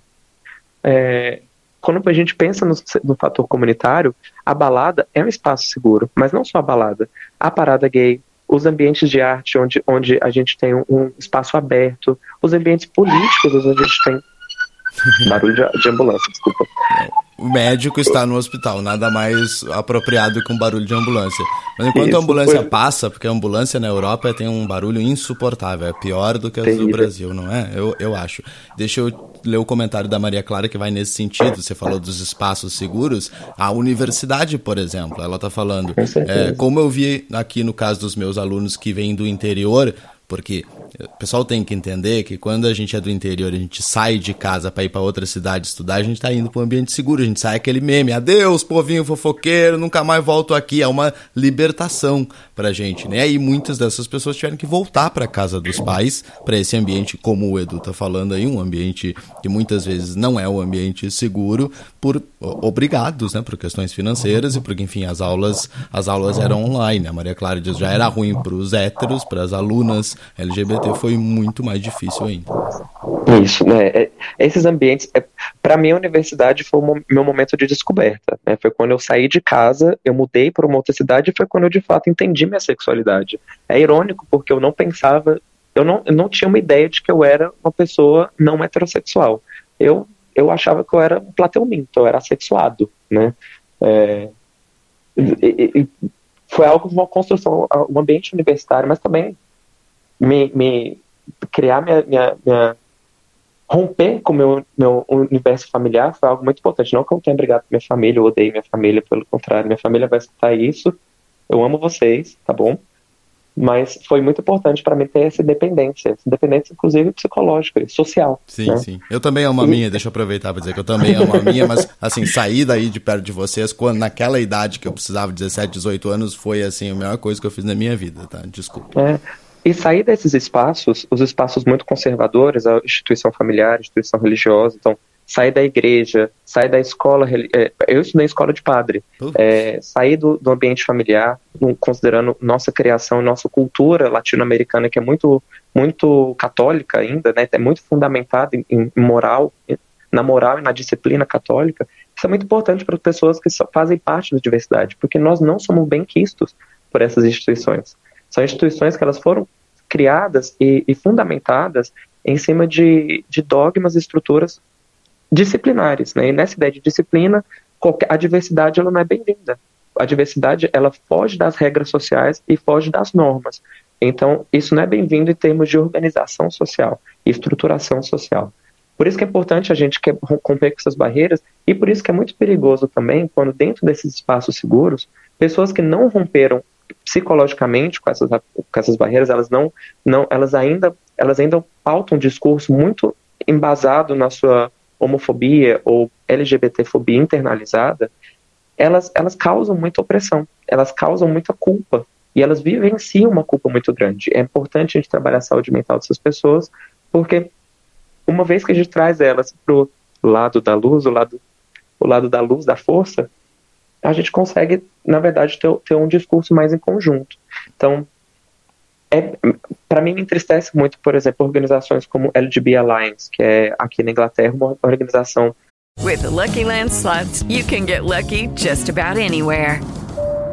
É, quando a gente pensa no, no, fator comunitário, a balada é um espaço seguro, mas não só a balada. A parada gay, os ambientes de arte onde, onde a gente tem um, um espaço aberto, os ambientes políticos onde a gente tem barulho de, de ambulância, desculpa. O médico está no hospital, nada mais apropriado que um barulho de ambulância. Mas enquanto Isso, a ambulância foi... passa, porque a ambulância na Europa tem um barulho insuportável, é pior do que as do Brasil, não é? Eu, eu acho. Deixa eu ler o comentário da Maria Clara que vai nesse sentido. Você falou dos espaços seguros. A universidade, por exemplo, ela está falando. É, como eu vi aqui no caso dos meus alunos que vêm do interior, porque o pessoal tem que entender que quando a gente é do interior, a gente sai de casa para ir para outra cidade estudar, a gente está indo para um ambiente seguro, a gente sai aquele meme, adeus, povinho fofoqueiro, nunca mais volto aqui, é uma libertação para a gente, né? E muitas dessas pessoas tiveram que voltar para casa dos pais, para esse ambiente, como o Edu tá falando aí, um ambiente que muitas vezes não é um ambiente seguro, por obrigados, né, por questões financeiras e porque, enfim, as aulas, as aulas eram online. A Maria Clara diz já era ruim para os héteros, para as alunas LGBT foi muito mais difícil ainda. Isso, né? É, esses ambientes, é, para mim a universidade foi o meu momento de descoberta. Né? Foi quando eu saí de casa, eu mudei para uma outra cidade e foi quando eu de fato entendi minha sexualidade. É irônico porque eu não pensava, eu não, eu não tinha uma ideia de que eu era uma pessoa não heterossexual. Eu eu achava que eu era um plateuminto, eu era assexuado, né? É, e, e, foi algo uma construção, um ambiente universitário, mas também me, me criar minha, minha, minha, romper com o meu, meu universo familiar foi algo muito importante. Não que eu tenha brigado com minha família, eu odeio minha família, pelo contrário, minha família vai escutar isso. Eu amo vocês, tá bom? Mas foi muito importante para mim ter essa independência, essa independência inclusive psicológica e social. Sim, né? sim. Eu também amo a minha, deixa eu aproveitar para dizer que eu também amo a minha, mas assim, sair daí de perto de vocês, quando naquela idade que eu precisava, 17, 18 anos, foi assim, a melhor coisa que eu fiz na minha vida, tá? Desculpa. É, e sair desses espaços, os espaços muito conservadores, a instituição familiar, a instituição religiosa, então sair da igreja, sair da escola, é, eu estudei escola de padre, é, sair do, do, ambiente familiar, considerando nossa criação, nossa cultura latino-americana que é muito muito católica ainda, né, é muito fundamentada em, em moral, na moral e na disciplina católica. Isso é muito importante para as pessoas que fazem parte da diversidade, porque nós não somos bem quistos por essas instituições. São instituições que elas foram criadas e, e fundamentadas em cima de, de dogmas e estruturas disciplinares. Né? E nessa ideia de disciplina, qualquer, a diversidade ela não é bem-vinda. A diversidade ela foge das regras sociais e foge das normas. Então, isso não é bem-vindo em termos de organização social e estruturação social. Por isso que é importante a gente romper com essas barreiras e por isso que é muito perigoso também quando dentro desses espaços seguros, pessoas que não romperam psicologicamente com essas, com essas barreiras, elas não, não, elas ainda, elas ainda pautam um discurso muito embasado na sua homofobia ou LGBTfobia internalizada, elas, elas causam muita opressão, elas causam muita culpa e elas vivenciam uma culpa muito grande. É importante a gente trabalhar a saúde mental dessas pessoas, porque uma vez que a gente traz elas para o lado da luz, o lado, o lado da luz, da força, a gente consegue, na verdade, ter, ter um discurso mais em conjunto. Então, é, para mim me entristece muito, por exemplo, organizações como LGB Alliance, que é aqui na Inglaterra uma organização. With the Lucky Land slots, you can get lucky just about anywhere.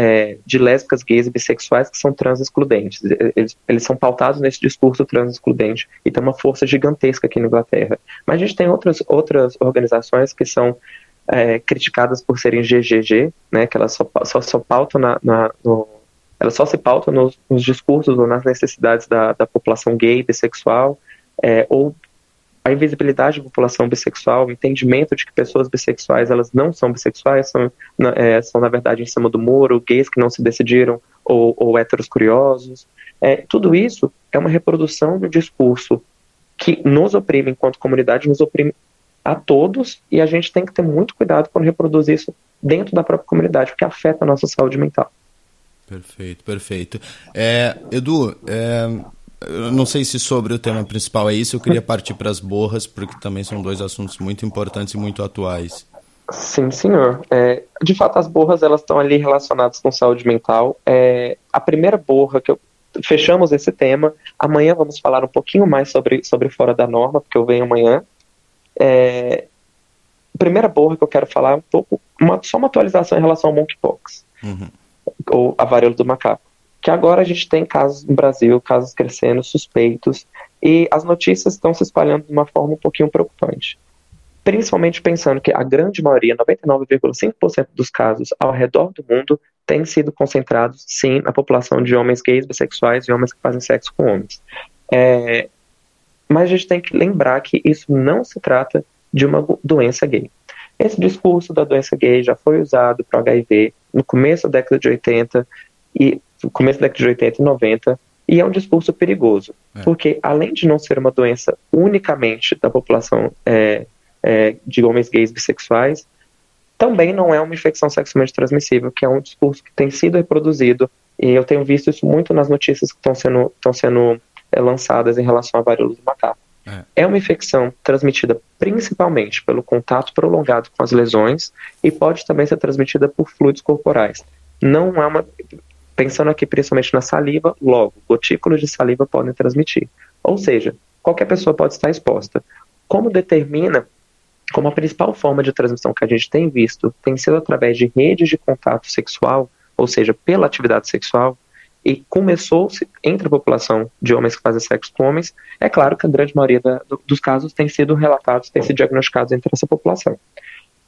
É, de lésbicas, gays e bissexuais que são trans excludentes. Eles, eles são pautados nesse discurso trans excludente e tem uma força gigantesca aqui na Inglaterra. Mas a gente tem outras, outras organizações que são é, criticadas por serem GGG, né, que elas só, só, só pautam na, na no, elas só se pautam nos, nos discursos ou nas necessidades da, da população gay, bissexual, é, ou a invisibilidade da população bissexual, o entendimento de que pessoas bissexuais elas não são bissexuais, são, é, são na verdade em cima do muro, gays que não se decidiram, ou, ou héteros curiosos. É, tudo isso é uma reprodução do discurso que nos oprime enquanto comunidade, nos oprime a todos, e a gente tem que ter muito cuidado quando reproduzir isso dentro da própria comunidade, porque afeta a nossa saúde mental. Perfeito, perfeito. É, Edu, é, eu não sei se sobre o tema principal é isso, eu queria partir para as borras, porque também são dois assuntos muito importantes e muito atuais. Sim, senhor. É, de fato, as borras elas estão ali relacionadas com saúde mental. É, a primeira borra que eu fechamos esse tema. Amanhã vamos falar um pouquinho mais sobre, sobre fora da norma, porque eu venho amanhã. É, a primeira borra que eu quero falar é um pouco, uma, só uma atualização em relação ao monkeypox, uhum. ou a varíola do macaco que agora a gente tem casos no Brasil, casos crescendo, suspeitos, e as notícias estão se espalhando de uma forma um pouquinho preocupante. Principalmente pensando que a grande maioria, 99,5% dos casos ao redor do mundo, têm sido concentrados, sim, na população de homens gays, bissexuais e homens que fazem sexo com homens. É, mas a gente tem que lembrar que isso não se trata de uma doença gay. Esse discurso da doença gay já foi usado para HIV no começo da década de 80 e começo da década de 80 e 90, e é um discurso perigoso, é. porque além de não ser uma doença unicamente da população é, é, de homens gays bissexuais, também não é uma infecção sexualmente transmissível, que é um discurso que tem sido reproduzido, e eu tenho visto isso muito nas notícias que estão sendo, estão sendo é, lançadas em relação à varíola do macaco. É. é uma infecção transmitida principalmente pelo contato prolongado com as lesões e pode também ser transmitida por fluidos corporais. Não é uma Pensando aqui principalmente na saliva, logo, gotículas de saliva podem transmitir. Ou seja, qualquer pessoa pode estar exposta. Como determina, como a principal forma de transmissão que a gente tem visto tem sido através de redes de contato sexual, ou seja, pela atividade sexual, e começou entre a população de homens que fazem sexo com homens, é claro que a grande maioria da, do, dos casos tem sido relatados, tem sido diagnosticados entre essa população.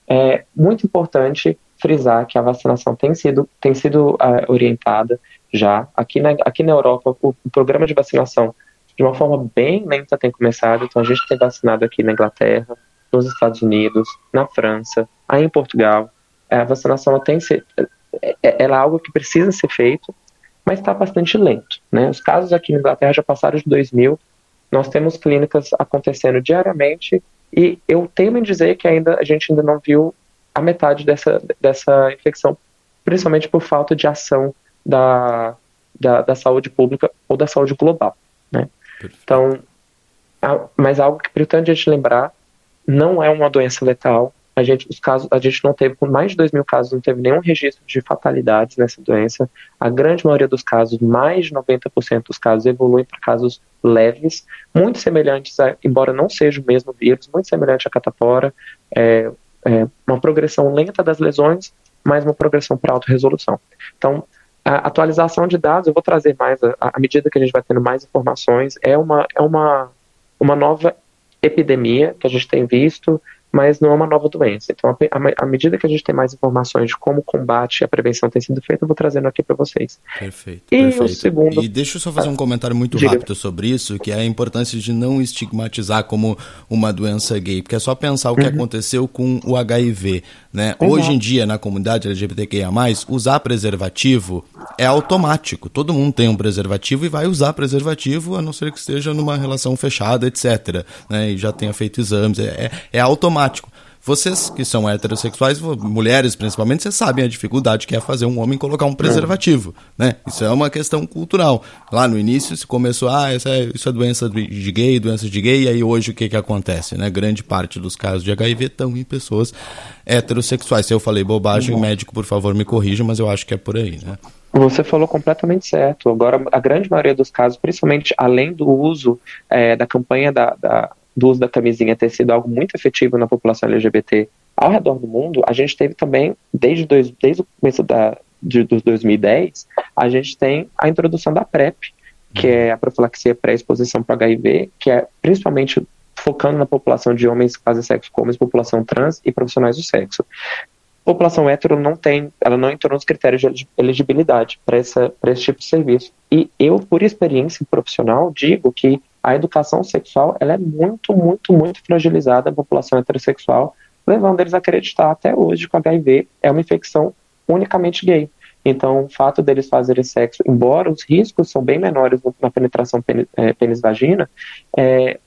É muito importante frisar que a vacinação tem sido, tem sido uh, orientada já. Aqui na, aqui na Europa, o, o, programa de vacinação, de uma forma bem lenta, tem começado. Então, a gente tem vacinado aqui na Inglaterra, nos Estados Unidos, na França, aí em Portugal. É, a vacinação ela tem ser, é, ela é algo que precisa ser feito, mas está bastante lento. Né? Os casos aqui na Inglaterra já passaram de 2 mil. Nós temos clínicas acontecendo diariamente e eu temo em dizer que ainda a gente ainda não viu a metade dessa, dessa infecção, principalmente por falta de ação da, da, da saúde pública ou da saúde global. Né? Então, a, mas algo que é importante a gente lembrar, não é uma doença letal. A gente, os casos, a gente não teve, com mais de 2 mil casos, não teve nenhum registro de fatalidades nessa doença. A grande maioria dos casos, mais de 90% dos casos, evoluem para casos leves, muito semelhantes, a, embora não seja o mesmo vírus, muito semelhante à catapora, é, é, uma progressão lenta das lesões, mas uma progressão para alta resolução. Então, a atualização de dados, eu vou trazer mais, à medida que a gente vai tendo mais informações, é uma, é uma, uma nova epidemia que a gente tem visto, mas não é uma nova doença. Então, à medida que a gente tem mais informações de como o combate e a prevenção tem sido feito, eu vou trazendo aqui para vocês. Perfeito. E perfeito. o segundo. E deixa eu só fazer um comentário muito Diga. rápido sobre isso, que é a importância de não estigmatizar como uma doença gay, porque é só pensar o que Uhum. aconteceu com o HIV, né? Exato. Hoje em dia, na comunidade LGBTQIA+, usar preservativo é automático. Todo mundo tem um preservativo e vai usar preservativo, a não ser que esteja numa relação fechada, etc. Né? E já tenha feito exames, é, é, é automático. Vocês que são heterossexuais, mulheres principalmente, vocês sabem a dificuldade que é fazer um homem colocar um preservativo, né? Isso é uma questão cultural. Lá no início se começou, ah, isso é, isso é doença de gay, doença de gay, e aí hoje o que que acontece, né? Grande parte dos casos de HIV estão em pessoas heterossexuais. Se eu falei bobagem, Uhum. médico, por favor, me corrija, mas eu acho que é por aí, né? Você falou completamente certo. Agora, a grande maioria dos casos, principalmente além do uso eh, da campanha da, da- do uso da camisinha ter sido algo muito efetivo na população LGBT ao redor do mundo, a gente teve também, desde, dois, desde o começo da, de, dos 2010, a gente tem a introdução da PrEP, que é a profilaxia pré-exposição para HIV, que é principalmente focando na população de homens que fazem sexo com homens, população trans e profissionais do sexo população hétero não tem, ela não entrou nos critérios de elegibilidade para esse tipo de serviço. E eu, por experiência profissional, digo que a educação sexual ela é muito, muito, muito fragilizada na população heterossexual, levando eles a acreditar até hoje que o HIV é uma infecção unicamente gay. Então, o fato deles fazerem sexo, embora os riscos são bem menores no- na penetração pênis- pênis-vagina, é,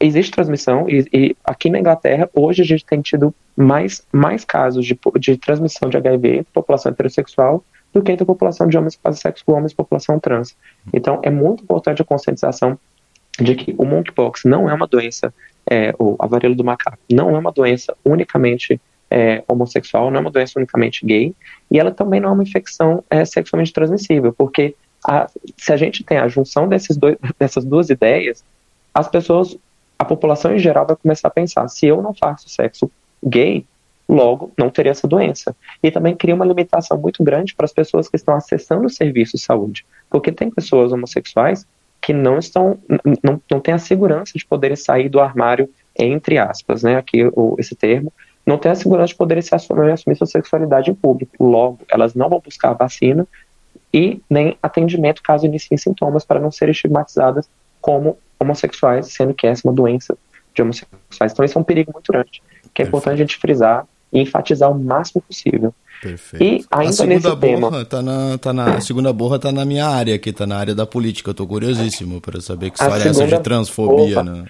existe transmissão e, e aqui na Inglaterra hoje a gente tem tido mais, mais casos de, de transmissão de HIV população heterossexual do que entre a população de homens que fazem sexo com homens e população trans. Então é muito importante a conscientização de que o monkeypox não é uma doença, é, ou a varíola do macaco, não é uma doença unicamente é, homossexual, não é uma doença unicamente gay, e ela também não é uma infecção é, sexualmente transmissível, porque a- se a gente tem a junção desses dois, dessas duas ideias, as pessoas, a população em geral vai começar a pensar: se eu não faço sexo gay, logo não teria essa doença. E também cria uma limitação muito grande para as pessoas que estão acessando o serviço de saúde, porque tem pessoas homossexuais que não estão, não, não têm a segurança de poderem sair do armário, entre aspas, né, aqui o, esse termo, não têm a segurança de poderem se assumir, assumir sua sexualidade em público. Logo, elas não vão buscar a vacina e nem atendimento caso iniciem sintomas para não serem estigmatizadas como homossexuais, sendo que essa é uma doença de homossexuais. Então, isso é um perigo muito grande, que é importante a gente frisar e enfatizar o máximo possível. Perfeito. E a ainda segunda nesse tema, borra tá na, tá na a segunda borra tá na minha área aqui, tá na área da política. Eu tô curiosíssimo para saber que A história é essa de transfobia, borra. né?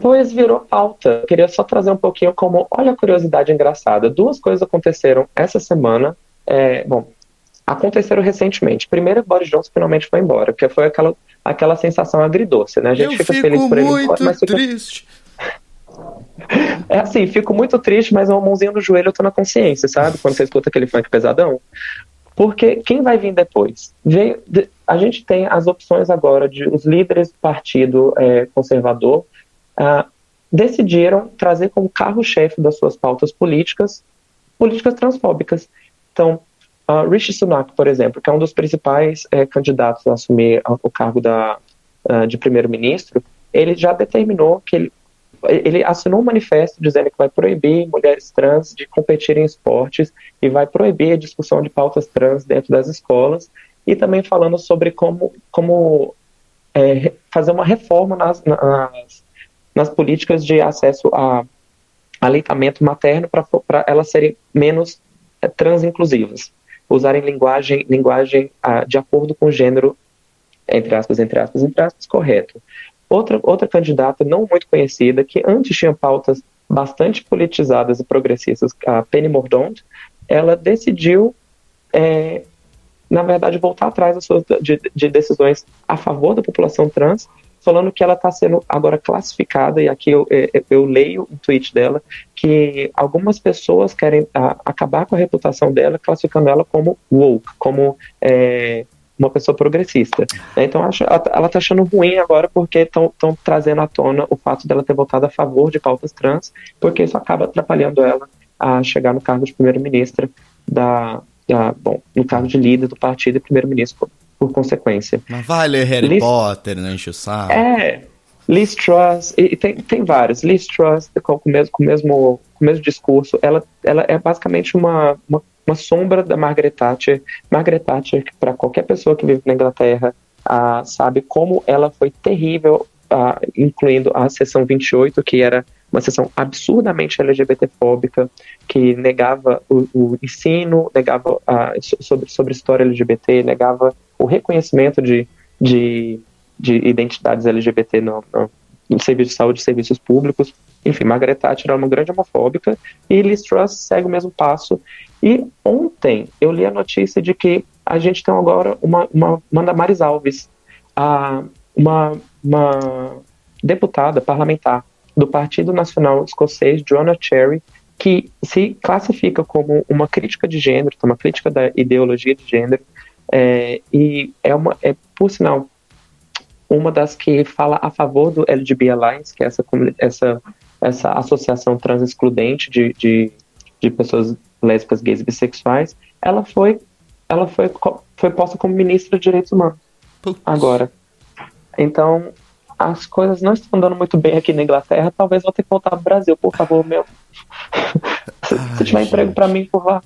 Pois virou pauta. Eu queria só trazer um pouquinho como, olha a curiosidade engraçada. Duas coisas aconteceram essa semana. É, bom, aconteceram recentemente. Primeiro, Boris Johnson finalmente foi embora, porque foi aquela, aquela sensação agridoce, né? A gente Eu fica feliz por ele muito mas fica... triste. É assim, fico muito triste, mas uma mãozinha no joelho eu tô na consciência, sabe? Quando você escuta aquele funk pesadão. Porque quem vai vir depois? De- a gente tem as opções agora de os líderes do partido é, conservador ah, decidiram trazer como carro-chefe das suas pautas políticas políticas transfóbicas. Então, ah, Rishi Sunak, por exemplo, que é um dos principais eh, candidatos a assumir o cargo da, ah, de primeiro-ministro, ele já determinou que ele, ele assinou um manifesto dizendo que vai proibir mulheres trans de competir em esportes e vai proibir a discussão de pautas trans dentro das escolas e também falando sobre como, como re- fazer uma reforma nas, nas, nas políticas de acesso a aleitamento materno para elas serem menos eh, transinclusivas, usarem linguagem, linguagem ah, de acordo com o gênero, entre aspas, entre aspas, entre aspas, correto. Outra, outra candidata não muito conhecida, que antes tinha pautas bastante politizadas e progressistas, a Penny Mordaunt, ela decidiu, eh, na verdade, voltar atrás das suas, de, de decisões a favor da população trans, falando que ela está sendo agora classificada, e aqui eu, eu, eu leio um tweet dela, que algumas pessoas querem a, acabar com a reputação dela, classificando ela como woke, como é, uma pessoa progressista. Então acho, ela está achando ruim agora porque estão trazendo à tona o fato dela ter votado a favor de pautas trans, porque isso acaba atrapalhando ela a chegar no cargo de primeira-ministra da, da, bom, no cargo de líder do partido e primeiro-ministro por, por consequência. Mas vai ler Harry Lic- Potter, não enche o saco. É, Liz Truss, e, e tem, tem vários. Liz Truss, com, com, o mesmo, com, o mesmo, com o mesmo discurso, ela, ela é basicamente uma, uma, uma sombra da Margaret Thatcher. Margaret Thatcher, para qualquer pessoa que vive na Inglaterra, ah, sabe como ela foi terrível, ah, incluindo a seção 28, que era uma sessão absurdamente LGBTfóbica, que negava o, o ensino, negava ah, sobre, sobre história LGBT, negava o reconhecimento de, de, de identidades LGBT no, no, no serviço de saúde e serviços públicos. Enfim, Margaret Thatcher era uma grande homofóbica e Liz Truss segue o mesmo passo. E ontem eu li a notícia de que a gente tem agora uma, uma, uma Damares Alves, a, uma, uma deputada parlamentar do Partido Nacional Escocês, Joanna Cherry, que se classifica como uma crítica de gênero, uma crítica da ideologia de gênero, é, e é uma, é, por sinal, uma das que fala a favor do LGBT Alliance, que é essa, essa, essa associação trans excludente de, de, de pessoas lésbicas, gays e bissexuais, ela foi, ela foi, foi posta como ministra de Direitos Humanos. Agora. Então, as coisas não estão andando muito bem aqui na Inglaterra, talvez vou ter que voltar pro Brasil, por favor, meu. se, Ai, se tiver gente. emprego para mim, por lá.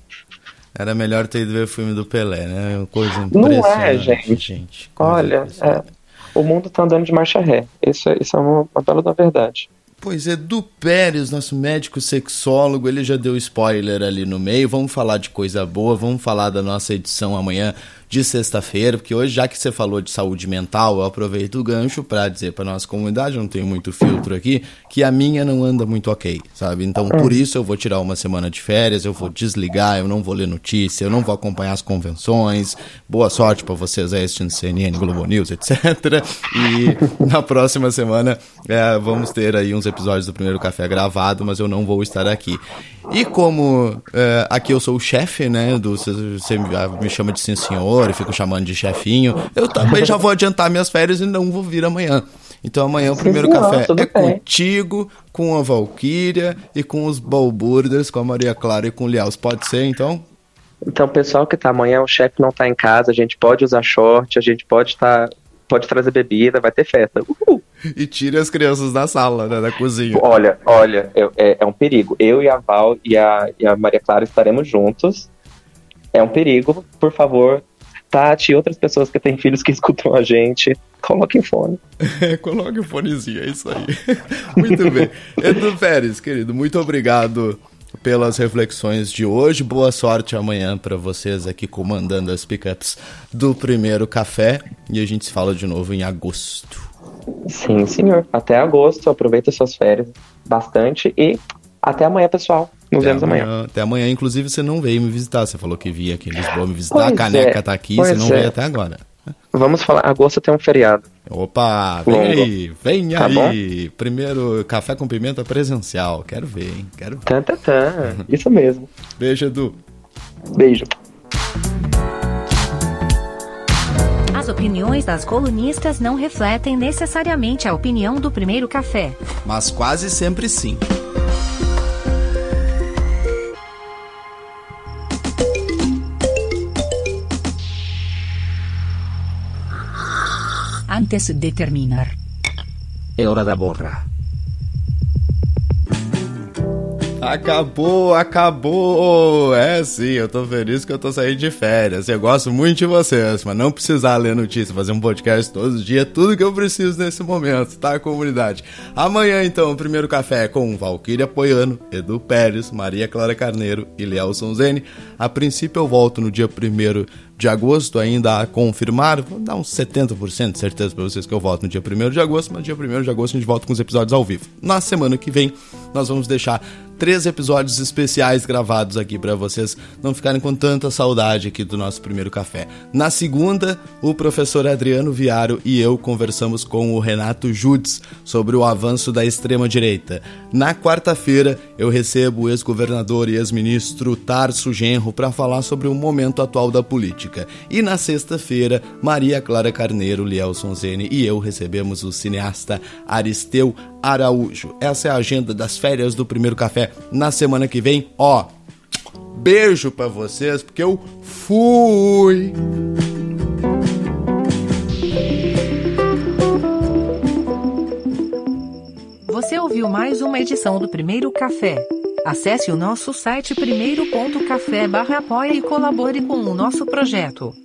Era melhor ter ido ver o filme do Pelé, né? Coisa impressionante. Não é, gente. gente Olha, é, o mundo tá andando de marcha ré. Isso, é, isso é uma, uma bela da verdade. Pois é, do Pérez, nosso médico sexólogo, ele já deu spoiler ali no meio. Vamos falar de coisa boa, vamos falar da nossa edição amanhã de sexta-feira, porque hoje, já que você falou de saúde mental, eu aproveito o gancho para dizer para nossa comunidade, eu não tenho muito filtro aqui, que a minha não anda muito ok, sabe? Então, por isso eu vou tirar uma semana de férias, eu vou desligar, eu não vou ler notícia, eu não vou acompanhar as convenções. Boa sorte para vocês aí assistindo CNN, Globo News, etc. E na próxima semana é, vamos ter aí uns episódios do primeiro café gravado, mas eu não vou estar aqui. E como é, aqui eu sou o chefe, né? Do, você me chama de sim senhor e fico chamando de chefinho, eu também já vou adiantar minhas férias e não vou vir amanhã. Então amanhã o primeiro sim, café é bem. contigo, com a Valkyria e com os Balburders, com a Maria Clara e com o Liaus. Pode ser então? Então, pessoal que tá amanhã, o chefe não tá em casa, a gente pode usar short, a gente pode estar. Tá, pode trazer bebida, vai ter festa. Uhul. E tire as crianças da sala, né, da cozinha. Olha, olha, é, é um perigo. Eu e a Val e a, e a Maria Clara estaremos juntos. É um perigo, por favor, Tati e outras pessoas que têm filhos que escutam a gente, coloquem fone. É, coloque o fonezinho, é isso aí. muito bem. Edu Pérez, querido, muito obrigado pelas reflexões de hoje. Boa sorte amanhã para vocês aqui comandando as pickups do primeiro café. E a gente se fala de novo em agosto. Sim, senhor. Até agosto. Aproveita suas férias bastante e até amanhã, pessoal. Nos até vemos amanhã, amanhã. Até amanhã. Inclusive, você não veio me visitar. Você falou que via aqui em Lisboa me visitar. Pois a caneca é, tá aqui, você não é. veio até agora. Vamos falar. Agosto tem um feriado. Opa, vem Longo. aí, vem tá aí. Bom? Primeiro café com pimenta presencial. Quero ver, hein? Quero ver. Tan, tan, tan. Isso mesmo. Beijo, Edu. Beijo. As opiniões das colunistas não refletem necessariamente a opinião do primeiro café. Mas quase sempre sim. Antes de terminar. É hora da borra. Acabou, acabou! É sim, eu tô feliz que eu tô saindo de férias. Eu gosto muito de vocês, mas não precisar ler notícia, fazer um podcast todos os dias, é tudo que eu preciso nesse momento, tá, comunidade? Amanhã, então, o primeiro café com Valkyria Poiano, Edu Pérez, Maria Clara Carneiro e Lielson Zene. A princípio eu volto no dia primeiro de agosto ainda a confirmar. Vou dar uns 70% de certeza para vocês que eu volto no dia 1 de agosto, mas dia 1 de agosto a gente volta com os episódios ao vivo. Na semana que vem, nós vamos deixar três episódios especiais gravados aqui para vocês não ficarem com tanta saudade aqui do nosso primeiro café. Na segunda, o professor Adriano Viaro e eu conversamos com o Renato Judes sobre o avanço da extrema direita. Na quarta-feira, eu recebo o ex-governador e ex-ministro Tarso Genro para falar sobre o momento atual da política. E na sexta-feira, Maria Clara Carneiro, Lielson Zene e eu recebemos o cineasta Aristeu Araújo. Essa é a agenda das férias do primeiro café. Na semana que vem, ó, beijo para vocês, porque eu fui. Você ouviu mais uma edição do Primeiro Café. Acesse o nosso site primeiro.café barra apoia e colabore com o nosso projeto.